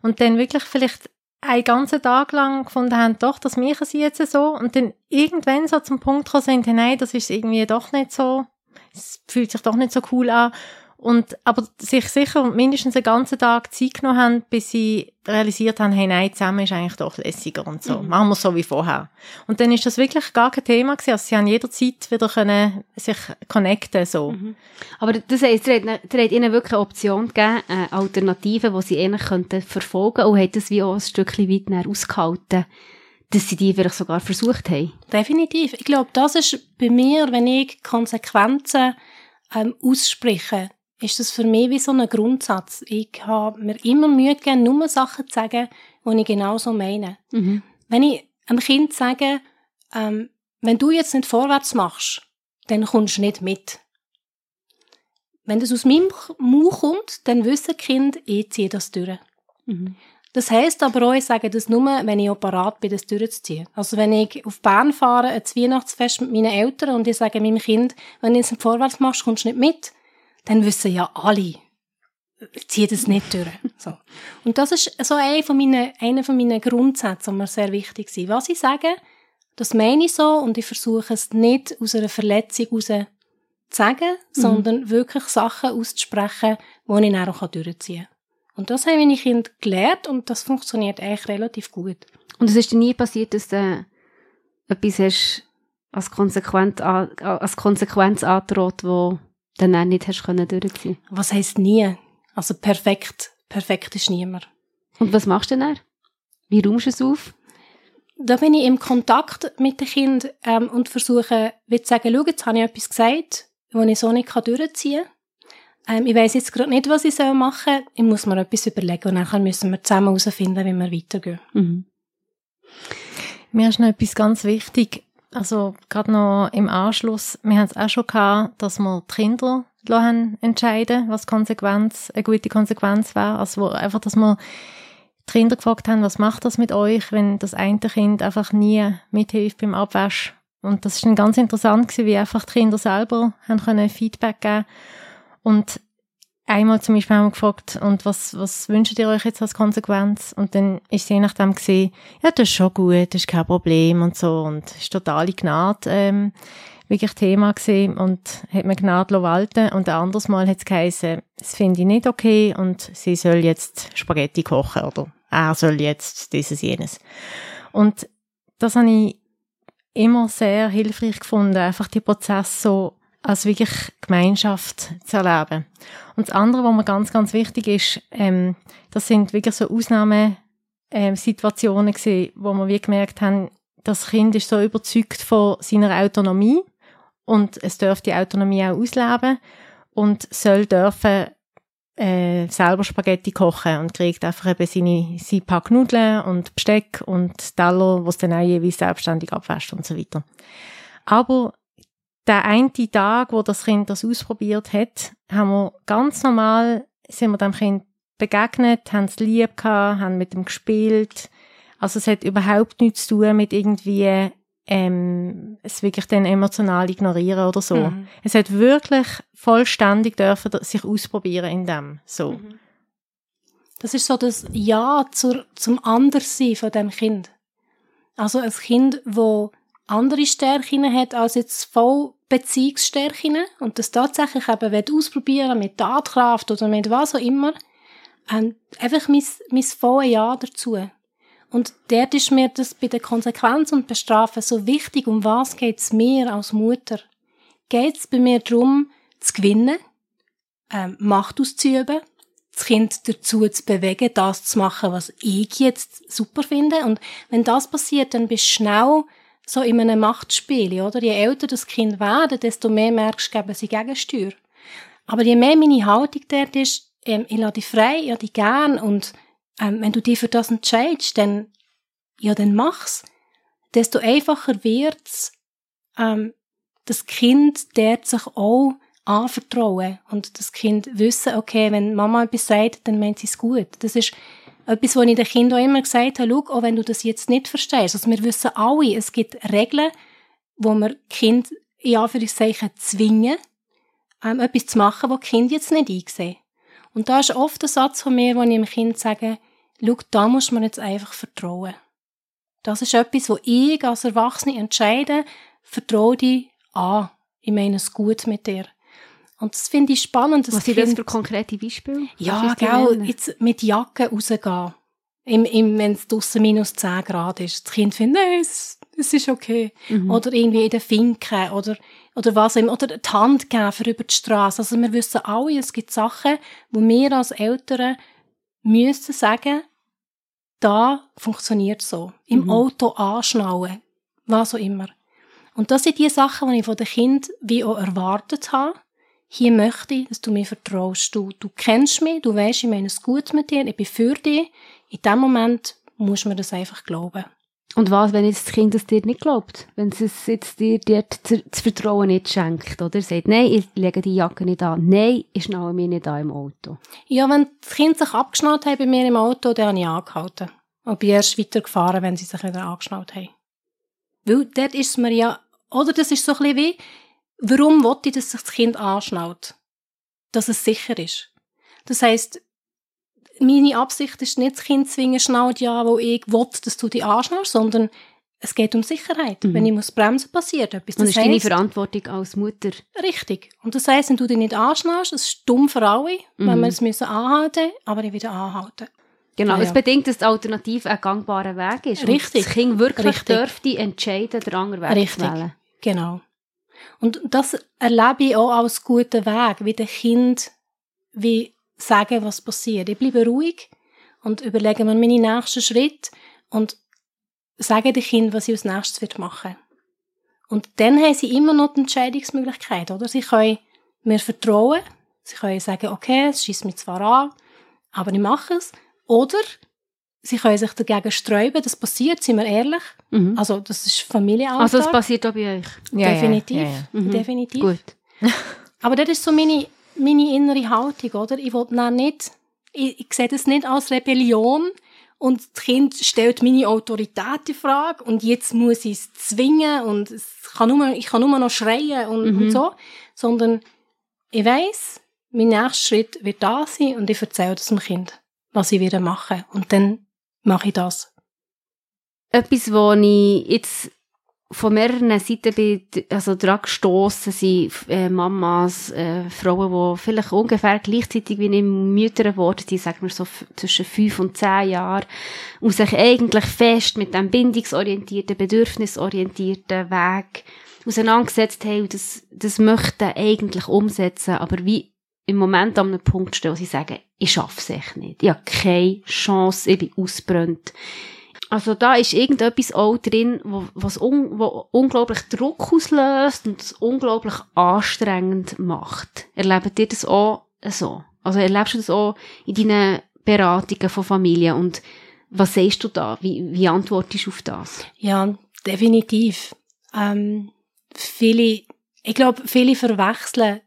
und dann wirklich vielleicht einen ganzen Tag lang gefunden haben, doch, das machen sie jetzt so. Und dann irgendwann so zum Punkt gekommen sind, nein, das ist irgendwie doch nicht so, es fühlt sich doch nicht so cool an Und, aber sich sicher mindestens einen ganzen Tag Zeit genommen haben, bis sie realisiert haben, hey, nein, zusammen ist eigentlich doch lässiger und so. Mhm. Machen wir so wie vorher. Und dann ist das wirklich gar kein Thema gewesen. Also sie haben jederzeit wieder können sich connecten, so. Mhm. Aber das heisst, ihr habt, ihr habt ihnen wirklich eine Option gegeben, eine Alternative, die sie ähnlich könnten verfolgen und hat das wie auch ein Stückchen weit näher ausgehalten dass sie die vielleicht sogar versucht haben. Definitiv. Ich glaube, das ist bei mir, wenn ich Konsequenzen ähm, ausspreche, ist das für mich wie so ein Grundsatz. Ich habe mir immer Mühe gegeben, nur Sachen zu sagen, die ich genau so meine. Mhm. Wenn ich einem Kind sage, ähm, wenn du jetzt nicht vorwärts machst, dann kommst du nicht mit. Wenn das aus meinem Mund kommt, dann wissen Kinder, ich ziehe das durch. Mhm. Das heisst aber auch, ich sage das nur, wenn ich parat bin, das durchzuziehen. Also wenn ich auf Bern fahre, ein Weihnachtsfest mit meinen Eltern und ich sage meinem Kind, wenn du jetzt nicht vorwärts machst, kommst du nicht mit, dann wissen ja alle, zieh das nicht durch. So. Und das ist so einer von meinen, einer von meinen Grundsätzen, die mir sehr wichtig sind. Was ich sage, das meine ich so und ich versuche es nicht aus einer Verletzung heraus zu sagen, mhm. sondern wirklich Sachen auszusprechen, die ich dann auch durchziehen kann. Und das haben meine Kinder gelernt und das funktioniert eigentlich relativ gut. Und es ist dir nie passiert, dass du etwas hast als Konsequenz, als Konsequenz androht, wo dann nicht hast können durchziehen Was heisst nie? Also perfekt, perfekt ist niemand. Und was machst du denn dann? Wie räumst du es auf? Da bin ich im Kontakt mit den Kindern ähm, und versuche, wie zu sagen, schau, jetzt habe ich etwas gesagt, das ich so nicht durchziehen kann. Ähm, ich weiß jetzt gerade nicht, was ich machen soll. Ich muss mir etwas überlegen und dann müssen wir zusammen herausfinden, wie wir weitergehen. Mhm. Mir ist noch etwas ganz wichtig. Also, gerade noch im Anschluss, wir haben es auch schon gehabt, dass wir die Kinder entscheiden was Konsequenz, eine gute Konsequenz wäre. Also, einfach, dass wir die Kinder gefragt haben, was macht das mit euch, wenn das eine Kind einfach nie mithilft beim Abwasch. Und das ist dann ganz interessant gewesen, wie einfach die Kinder selber haben können Feedback geben und einmal zum Beispiel haben wir gefragt, und was, was wünscht ihr euch jetzt als Konsequenz? Und dann ist sie je nachdem gesehen, ja, das ist schon gut, das ist kein Problem und so. Und es ist totale Gnade, ähm, wirklich Thema gesehen und hat mir Gnade walten. Und ein anderes Mal hat es geheißen, das finde ich nicht okay und sie soll jetzt Spaghetti kochen oder er soll jetzt dieses, jenes. Und das habe ich immer sehr hilfreich gefunden, einfach die Prozesse so als wirklich Gemeinschaft zu erleben. Und das andere, was mir ganz, ganz wichtig ist, ähm, das sind wirklich so Ausnahmesituationen gewesen, wo wir wie gemerkt haben, das Kind ist so überzeugt von seiner Autonomie und es darf die Autonomie auch ausleben und soll dürfen äh, selber Spaghetti kochen und kriegt einfach eben seine, seine Pack Nudeln und Besteck und Teller, was dann auch jeweils selbstständig abwäscht und so weiter. Aber der eine Tag, wo das Kind das ausprobiert hat, haben wir ganz normal, sind wir dem Kind begegnet, haben es lieb gehabt, haben mit ihm gespielt. Also es hat überhaupt nichts zu tun mit irgendwie ähm, es wirklich dann emotional ignorieren oder so. Mhm. Es hat wirklich vollständig dürfen sich ausprobieren in dem, so. Mhm. Das ist so das Ja zur, zum Anderssein von dem Kind. Also ein Kind, wo andere Stärken hat als jetzt voll Beziehungsstärken und das tatsächlich eben ausprobieren mit Tatkraft oder mit was auch immer, ähm, einfach mein, mein volles Ja dazu. Und dort ist mir das bei der Konsequenz und Bestrafen so wichtig, um was geht's mir als Mutter? Geht's bei mir darum, zu gewinnen, ähm, Macht auszuüben, das Kind dazu zu bewegen, das zu machen, was ich jetzt super finde. Und wenn das passiert, dann bist du schnell so in einem Machtspiel, oder? Je älter das Kind werden, desto mehr merkst du, geben sie Gegensteuer. Aber je mehr meine Haltung dort ist, ähm, ich lade dich frei, ja, dich gern, und ähm, wenn du dich für das entscheidest, dann, ja, dann mach's. Desto einfacher wird's, ähm, das Kind dort sich auch anvertrauen und das Kind wissen, okay, wenn Mama etwas sagt, dann meint sie es gut. Das ist etwas, was ich den Kindern auch immer gesagt habe, schau, auch wenn du das jetzt nicht verstehst, also wir wissen alle, es gibt Regeln, wo wir Kind in Anführungszeichen zwingen, ähm, etwas zu machen, was Kind jetzt nicht einsehen. Und da ist oft ein Satz von mir, wo ich dem Kind sage, schau, da muss man jetzt einfach vertrauen. Das ist etwas, wo ich als Erwachsene entscheide, vertraue dich an. Ich meine es gut mit dir. Und das finde ich spannend. Was sind das für konkrete Beispiele? Ja, genau, jetzt mit Jacke rausgehen. Im, im, wenn es draussen minus 10 Grad ist. Das Kind findet, nein, es, es ist okay. Mhm. Oder irgendwie in den Finken oder, oder was immer. Oder die Hand geben für über die Straße. Also wir wissen alle, es gibt Sachen, wo wir als Eltern müssen sagen, da funktioniert so. Im mhm. Auto anschnallen. Was auch immer. Und das sind die Sachen, die ich von den Kindern wie auch erwartet habe. Hier möchte ich, dass du mir vertraust. Du, du kennst mich, du weißt, ich meine es gut mit dir, ich bin für dich. In dem Moment muss man das einfach glauben. Und was, wenn jetzt das Kind das dir nicht glaubt? Wenn es jetzt dir, dir das Vertrauen nicht schenkt, oder? Sagt, nein, ich lege die Jacke nicht an. Nein, ich schnalle mich nicht an im Auto. Ja, wenn das Kind sich abgeschnallt hat bei mir im Auto, dann habe ich angehalten. Und bin erst weitergefahren, wenn sie sich wieder angeschnallt haben. Weil dort ist mir ja, oder das ist so ein bisschen wie, warum wollte ich, dass sich das Kind anschnallt? Dass es sicher ist. Das heisst, meine Absicht ist nicht, das Kind zu zwingen, schnallt ja, wo ich will, dass du dich anschnallst, sondern es geht um Sicherheit. Mhm. Wenn ich muss bremsen, passiert etwas. Das, das ist heisst, deine Verantwortung als Mutter. Richtig. Und das heisst, wenn du dich nicht anschnallst, das ist dumm für alle, mhm. wenn wir es müssen anhalten, aber ich wieder anhalten. Genau, ja, es bedingt, dass die Alternative ein gangbarer Weg ist. Richtig. Und das Kind wirklich Richtig. dürfte entscheiden, den anderen Weg Richtig. zu wählen. Genau. Und das erlebe ich auch als guten Weg, wie der Kind wie sagen, was passiert. Ich bleibe ruhig und überlege mir meine nächsten Schritte und sage dem Kind, was ich als nächstes machen Und dann haben sie immer noch die Entscheidungsmöglichkeit, oder? Sie können mir vertrauen, sie können sagen, okay, es schießt mich zwar an, aber ich mache es. Oder sie können sich dagegen sträuben, das passiert, sind wir ehrlich. Mhm. Also das ist Familienalltag. Also das passiert auch bei euch? Ja, definitiv, ja, ja. Mhm. definitiv. Gut. aber das ist so meine, meine innere Haltung, oder? Ich will nicht, ich, ich sehe das nicht als Rebellion und das Kind stellt meine Autorität in Frage und jetzt muss ich es zwingen und es kann nur, ich kann nur noch schreien und, mhm. und so, sondern ich weiß, mein nächster Schritt wird da sein und ich erzähle das dem Kind was ich wieder mache. Und dann mache ich das. Etwas, wo ich jetzt von mehreren Seiten bin, also dran gestossen sind äh, Mamas, äh, Frauen, die vielleicht ungefähr gleichzeitig wie ich Mütter geworden sind, sagen wir so zwischen fünf und zehn Jahren, und sich eigentlich fest mit dem bindungsorientierten, bedürfnisorientierten Weg auseinandergesetzt haben und das, das möchten eigentlich umsetzen, aber wie im Moment an einem Punkt stehen, wo sie sagen, ich schaffe es echt nicht. Ich habe keine Chance, ich bin ausbrennt. Also da ist irgendetwas auch drin, wo, was un, wo unglaublich Druck auslöst und es unglaublich anstrengend macht. Erlebt ihr das auch so? Also erlebst du das auch in deinen Beratungen von Familien und was sagst du da? Wie, wie antwortest du auf das? Ja, definitiv. Ähm, viele, ich glaube, viele verwechseln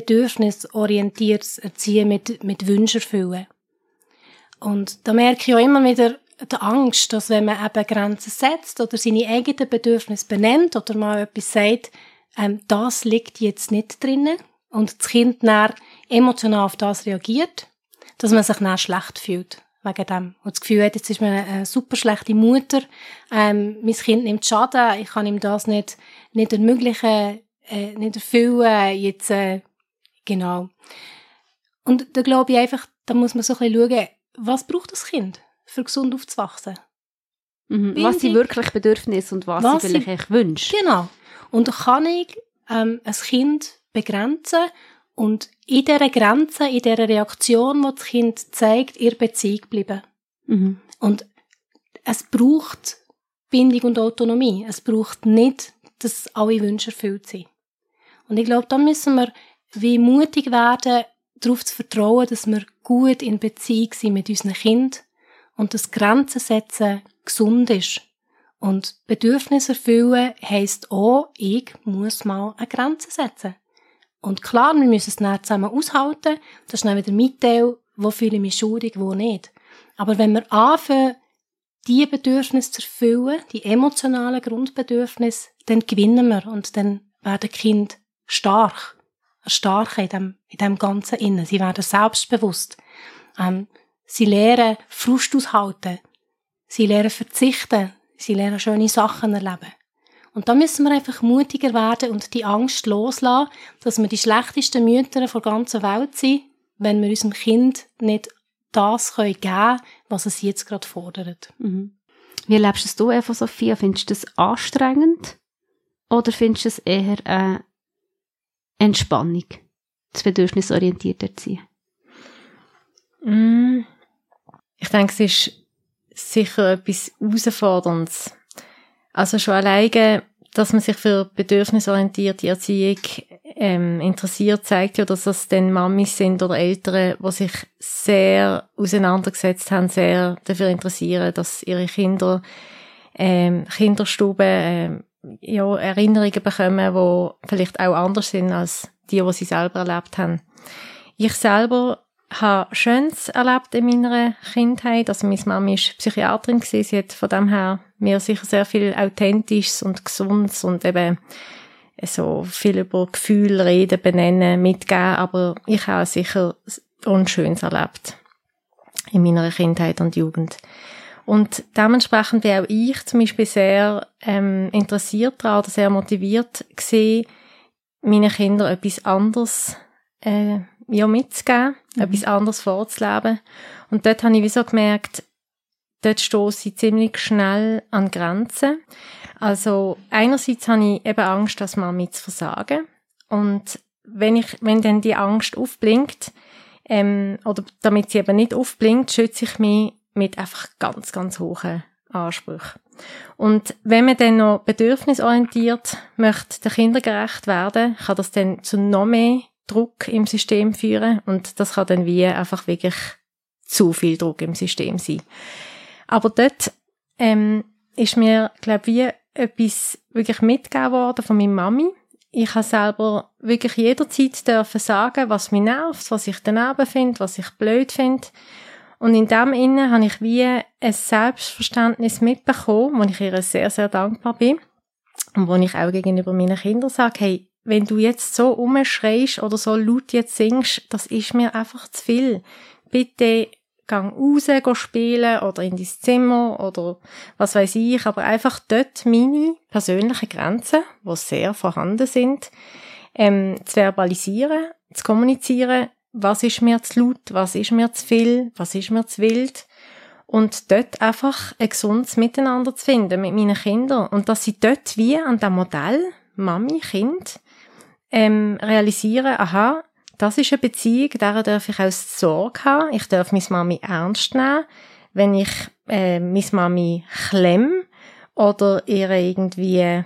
bedürfnisorientiertes Erziehen mit, mit Wünschen erfüllen. Und da merke ich auch immer wieder die Angst, dass wenn man eben Grenzen setzt oder seine eigenen Bedürfnisse benennt oder mal etwas sagt, ähm, das liegt jetzt nicht drinnen und das Kind dann emotional auf das reagiert, dass man sich dann schlecht fühlt wegen dem. Und das Gefühl hat, jetzt ist man eine super schlechte Mutter, ähm, mein Kind nimmt Schaden, ich kann ihm das nicht, nicht ermöglichen, äh, nicht erfüllen, jetzt äh, Genau. Und da glaube ich einfach, da muss man so ein bisschen schauen, was braucht das Kind, für gesund aufzuwachsen? Mhm. Was sind wirklich Bedürfnisse und was, was sie vielleicht Wünsche? Genau. Und da kann ich ähm, ein Kind begrenzen und in dieser Grenze, in dieser Reaktion, die das Kind zeigt, ihr Beziehung bleiben. Mhm. Und es braucht Bindung und Autonomie. Es braucht nicht, dass alle Wünsche erfüllt sind. Und ich glaube, da müssen wir wie mutig werden, darauf zu vertrauen, dass wir gut in Beziehung sind mit unseren Kindern und dass Grenzen setzen gesund ist. Und Bedürfnisse erfüllen heisst auch, ich muss mal eine Grenze setzen. Und klar, wir müssen es dann zusammen aushalten. Das ist dann wieder Mitteil, wo fühle ich mich schuldig, wo nicht. Aber wenn wir anfangen, die Bedürfnisse zu erfüllen, die emotionalen Grundbedürfnisse, dann gewinnen wir und dann werden Kind stark erstarken in dem, in dem Ganzen innen. Sie werden selbstbewusst. Ähm, sie lernen Frust aushalten. Sie lernen verzichten. Sie lernen schöne Sachen erleben. Und da müssen wir einfach mutiger werden und die Angst loslassen, dass wir die schlechtesten Mütter der ganzen Welt sind, wenn wir unserem Kind nicht das geben können, was es jetzt gerade fordert. Mhm. Wie erlebst du es Eva Sophia? Findest du das anstrengend? Oder findest du es eher eine Entspannung, das bedürfnisorientiert erziehen? Mm. Ich denke, es ist sicher etwas Herausforderndes. Also schon alleine, dass man sich für bedürfnisorientierte Erziehung ähm, interessiert, zeigt ja, dass das dann Mamis sind oder Eltern, die sich sehr auseinandergesetzt haben, sehr dafür interessieren, dass ihre Kinder ähm, Kinderstuben ähm, ja, Erinnerungen bekommen, die vielleicht auch anders sind als die, die sie selber erlebt haben. Ich selber habe Schönes erlebt in meiner Kindheit. Also meine Mama war Psychiaterin, sie hat von dem her mir sicher sehr viel Authentisches und Gesundes und eben so viel über Gefühle reden, benennen, mitgeben, aber ich habe sicher Unschönes erlebt in meiner Kindheit und Jugend. Und dementsprechend bin auch ich zum Beispiel sehr ähm, interessiert daran oder sehr motiviert gesehen, meinen Kindern etwas anderes äh, ja, mitzugeben, mhm. etwas anderes vorzuleben. Und dort habe ich wie so gemerkt, dort stoße ich ziemlich schnell an Grenzen. Also einerseits habe ich eben Angst, dass man mit zu versagen. Und wenn ich, wenn dann die Angst aufblinkt, ähm, oder damit sie eben nicht aufblinkt, schütze ich mich mit einfach ganz, ganz hohen Ansprüchen. Und wenn man dann noch bedürfnisorientiert möchte, der Kinder gerecht werden, kann das dann zu noch mehr Druck im System führen und das kann dann wie einfach wirklich zu viel Druck im System sein. Aber dort ähm, ist mir, glaube wie etwas wirklich mitgegeben worden von meiner Mami. Ich habe selber wirklich jederzeit dürfen sagen, was mich nervt, was ich daneben finde, was ich blöd finde. Und in dem Innen habe ich wie ein Selbstverständnis mitbekommen, wo ich ihr sehr, sehr dankbar bin. Und wo ich auch gegenüber meinen Kindern sage, hey, wenn du jetzt so umschreist oder so laut jetzt singst, das ist mir einfach zu viel. Bitte gang raus, go spielen oder in dein Zimmer oder was weiß ich, aber einfach dort meine persönlichen Grenzen, die sehr vorhanden sind, ähm, zu verbalisieren, zu kommunizieren, was ist mir zu laut, was ist mir zu viel, was ist mir zu wild und dort einfach ein gesundes Miteinander zu finden mit meinen Kindern und dass sie dort wie an dem Modell Mami, Kind ähm, realisieren, aha, das ist eine Beziehung, der darf ich auch Sorge haben. Ich darf meine Mami ernst nehmen. Wenn ich äh, meine Mami klemm oder ihr irgendwie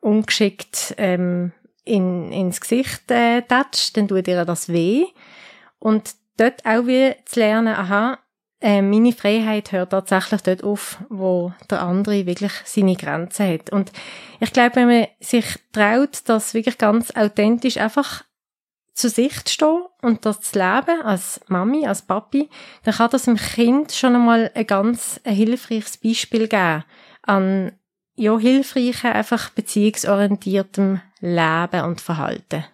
ungeschickt ähm, in, ins Gesicht äh, tätscht, dann tut ihr das weh. Und dort auch wieder zu lernen, aha, äh, meine Freiheit hört tatsächlich dort auf, wo der andere wirklich seine Grenzen hat. Und ich glaube, wenn man sich traut, das wirklich ganz authentisch einfach zu sich zu stehen und das zu leben, als Mami, als Papi, dann kann das dem Kind schon einmal ein ganz ein hilfreiches Beispiel geben an ja, hilfreichen, einfach beziehungsorientiertem Leben und Verhalten.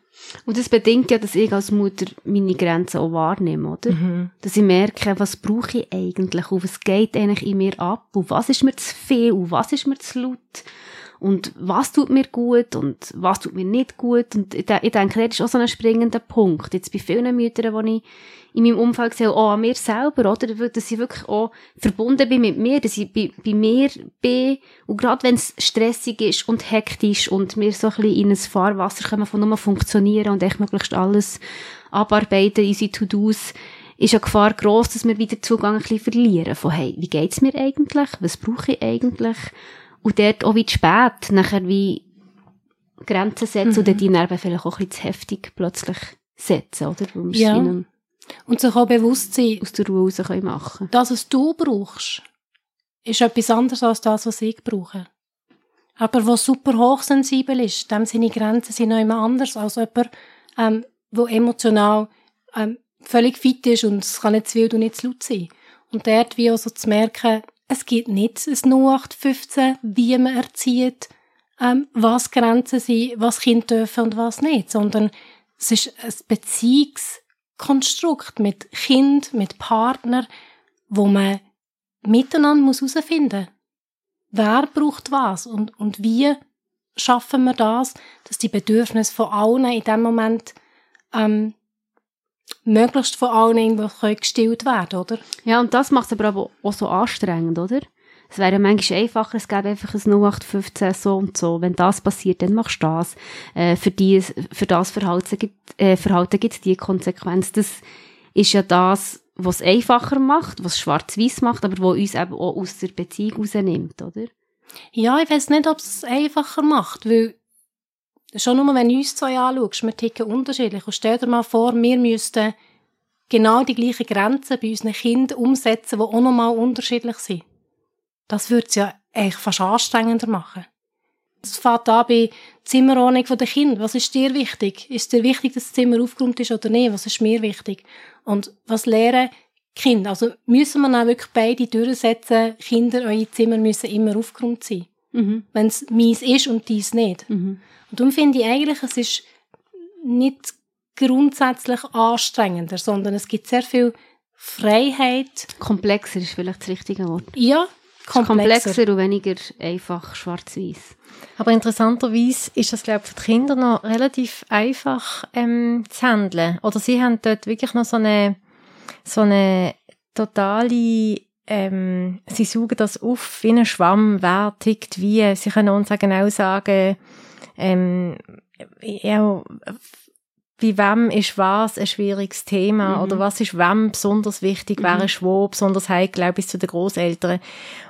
Und das bedingt ja, dass ich als Mutter meine Grenzen auch wahrnehme, oder? Mhm. Dass ich merke, was brauche ich eigentlich und was geht eigentlich in mir ab und was ist mir zu viel und was ist mir zu laut und was tut mir gut und was tut mir nicht gut. Und ich, denke, das ist auch so ein springender Punkt. Jetzt bei vielen Müttern, die ich in meinem Umfeld sehe, auch an mir selber, oder? Dass ich wirklich auch verbunden bin mit mir, dass ich bei, bei mir bin. Und gerade wenn es stressig ist und hektisch und wir so ein bisschen in ein Fahrwasser kommen von nur funktionieren und echt möglichst alles abarbeiten, unsere To-Dos, ist ja Gefahr groß, dass wir wieder Zugang ein bisschen verlieren von, hey, wie geht's mir eigentlich? Was brauche ich eigentlich? Und dort auch wie spät nachher wie Grenzen setzen mhm. oder die Nerven vielleicht auch ein bisschen zu heftig plötzlich setzen, oder? ja. Und sich auch bewusst sein. Aus der Ruhe raus können machen. Das, was du brauchst, ist etwas anderes als das, was ich brauche. Aber was super hochsensibel ist, dem seine Grenzen sind noch immer anders als jemand, ähm, wo emotional ähm, völlig fit ist und es kann nicht zu wild und nicht zu laut sein. Und dort wie auch so zu merken, es gibt nicht ein 0815, wie man erzieht, ähm, was Grenzen sind, was Kinder dürfen und was nicht, sondern es ist ein Beziehungskonstrukt mit Kind, mit Partner, wo man miteinander muss herausfinden muss, wer braucht was und, und wie schaffen wir das, dass die Bedürfnisse von allen in dem Moment ähm, möglichst von allen irgendwo gestillt werden, oder? Ja, und das macht es aber auch so anstrengend, oder? Es wäre manchmal einfacher, es gäbe einfach ein 0815 so und so. Wenn das passiert, dann machst du das. Äh, für, die, für das Verhalten gibt äh, Verhalten die Konsequenz. Das ist ja das, was es einfacher macht, was schwarz-weiß macht, aber wo uns eben auch aus der Beziehung rausnimmt, oder? Ja, ich weiß nicht, ob es einfacher macht, weil schon nur, wenn du uns zwei anschaust, wir ticken unterschiedlich. Und stell dir mal vor, wir müssten genau die gleichen Grenzen bei unseren Kindern umsetzen, die auch nochmal unterschiedlich sind. Das würde es ja eigentlich fast anstrengender machen. Es fängt an bei Zimmerordnung der Kinder. Was ist dir wichtig? Ist dir wichtig, dass das Zimmer aufgeräumt ist oder nicht? Was ist mir wichtig? Und was lehren Kinder? Also müssen wir auch wirklich beide durchsetzen, Kinder, eure Zimmer müssen immer aufgeräumt sein. Mhm. Wenn es mies ist und dies nicht. Mhm. Und darum finde ich eigentlich, es ist nicht grundsätzlich anstrengender, sondern es gibt sehr viel Freiheit. Komplexer ist vielleicht das richtige Wort. Ja, komplexer. komplexer und weniger einfach schwarz-weiß. Aber interessanterweise ist das, glaube ich, für die Kinder noch relativ einfach ähm, zu handeln. Oder sie haben dort wirklich noch so eine, so eine totale ähm, sie saugen das auf wie ein Schwamm, wer tickt wie. Sie können uns auch genau sagen, ähm, ja, bei wem ist was ein schwieriges Thema mhm. oder was ist wem besonders wichtig, mhm. wer ist wo besonders heikel, bis zu den Großeltern.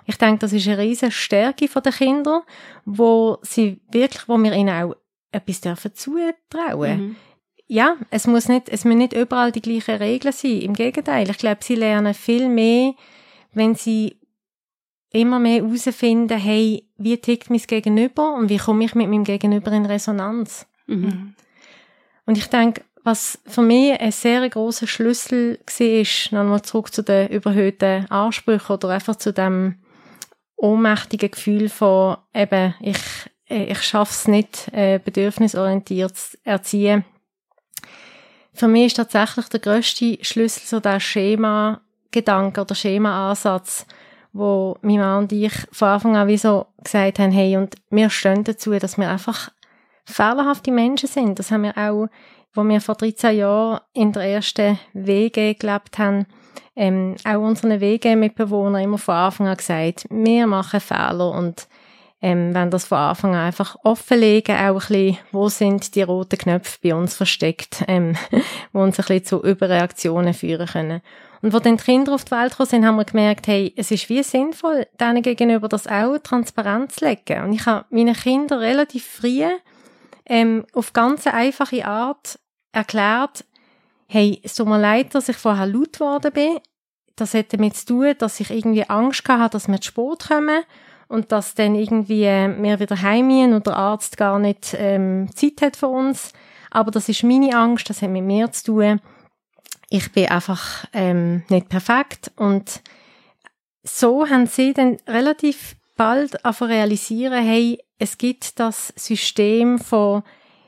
Ich denke, das ist eine riesige Stärke der Kinder, wo sie wirklich, wo wir ihnen auch etwas dürfen zutrauen. Mhm. Ja, es muss nicht, es müssen nicht überall die gleichen Regeln sein. Im Gegenteil, ich glaube, sie lernen viel mehr, wenn sie immer mehr herausfinden, hey, wie tickt mein Gegenüber und wie komme ich mit meinem Gegenüber in Resonanz. Mhm. Und ich denke, was für mich ein sehr großer Schlüssel war, nochmal zurück zu den überhöhten Ansprüchen oder einfach zu dem ohnmächtigen Gefühl von, eben, ich, ich schaffe es nicht, äh, bedürfnisorientiert zu erziehen. Für mich ist tatsächlich der grösste Schlüssel so der Schema-Gedanke oder Schema-Ansatz, wo mein Mann und ich von Anfang an wie so gesagt haben, hey, und wir stehen dazu, dass wir einfach fehlerhafte Menschen sind. Das haben wir auch, wo wir vor 13 Jahren in der ersten WG gelebt haben, ähm, auch unseren WG-Mitbewohnern immer von Anfang an gesagt, wir machen Fehler und ähm, wenn das von Anfang an einfach offenlegen, auch ein bisschen, wo sind die roten Knöpfe bei uns versteckt, ähm, wo uns ein bisschen zu Überreaktionen führen können. Und wo dann die Kinder auf die Welt gekommen sind, haben wir gemerkt, hey, es ist wie sinnvoll, denen gegenüber das auch transparent zu legen. Und ich habe meinen Kindern relativ früh ähm, auf ganz einfache Art erklärt, hey, es tut mir leid, dass ich vorher laut geworden bin. Das hat damit zu tun, dass ich irgendwie Angst hatte, dass wir zu Sport kommen und dass dann irgendwie äh, wir wieder heimgehen und der Arzt gar nicht ähm, Zeit hat für uns. Aber das ist meine Angst, das hat mit mir zu tun. Ich bin einfach ähm, nicht perfekt und so haben sie dann relativ bald realisieren, hey, es gibt das System von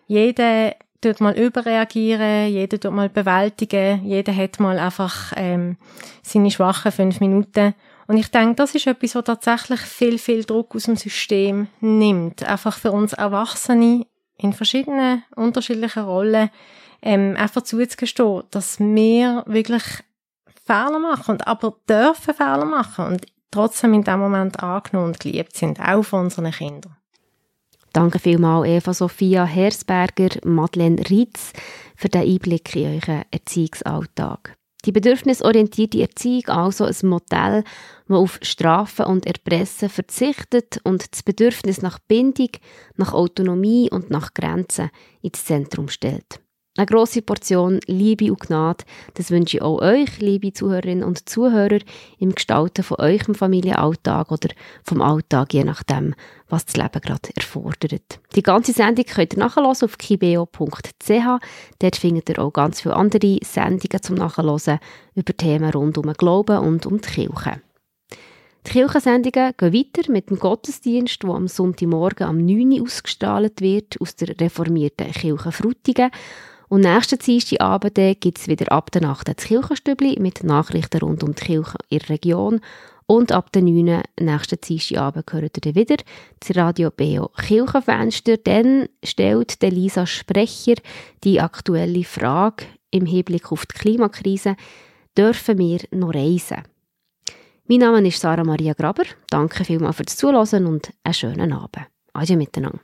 jeder tut mal überreagieren, jeder tut mal bewältigen, jeder hat mal einfach ähm, seine schwachen fünf Minuten. Und ich denke, das ist etwas, was tatsächlich viel, viel Druck aus dem System nimmt. Einfach für uns Erwachsene in verschiedenen unterschiedlichen Rollen ähm, einfach zuzugestehen, dass wir wirklich Fehler machen, und aber dürfen Fehler machen und trotzdem in dem Moment angenommen und geliebt sind, auch von unseren Kindern. Danke vielmals Eva Sophia Hersberger, Madeleine Ritz für den Einblick in euren Erziehungsalltag. Die bedürfnisorientierte Erziehung also ein Modell, das auf Strafen und Erpressen verzichtet und das Bedürfnis nach Bindung, nach Autonomie und nach Grenzen ins Zentrum stellt. Eine grosse Portion Liebe und Gnade, das wünsche ich auch euch, liebe Zuhörerinnen und Zuhörer, im Gestalten von eurem Familienalltag oder vom Alltag, je nachdem, was das Leben gerade erfordert. Die ganze Sendung könnt ihr nachhören auf kibeo.ch. Dort findet ihr auch ganz viele andere Sendungen zum Nachhören über Themen rund um den Glauben und um die Kirche. Die Kirchensendungen gehen weiter mit dem Gottesdienst, der am Sonntagmorgen am 9 Uhr ausgestrahlt wird aus der reformierten Kirche Frutigen. Und nächsten Dienstagabend gibt es wieder ab der Nacht das Kirchenstübli mit Nachrichten rund um die Kirche in der Region Und ab der 9. nächsten Dienstagabend gehört ihr wieder zu Radio Beo Kirchenfenster. Dann stellt Lisa Sprecher die aktuelle Frage im Hinblick auf die Klimakrise. Dürfen wir noch reisen? Mein Name ist Sarah Maria Graber. Danke vielmals fürs Zuhören und einen schönen Abend. Adieu miteinander.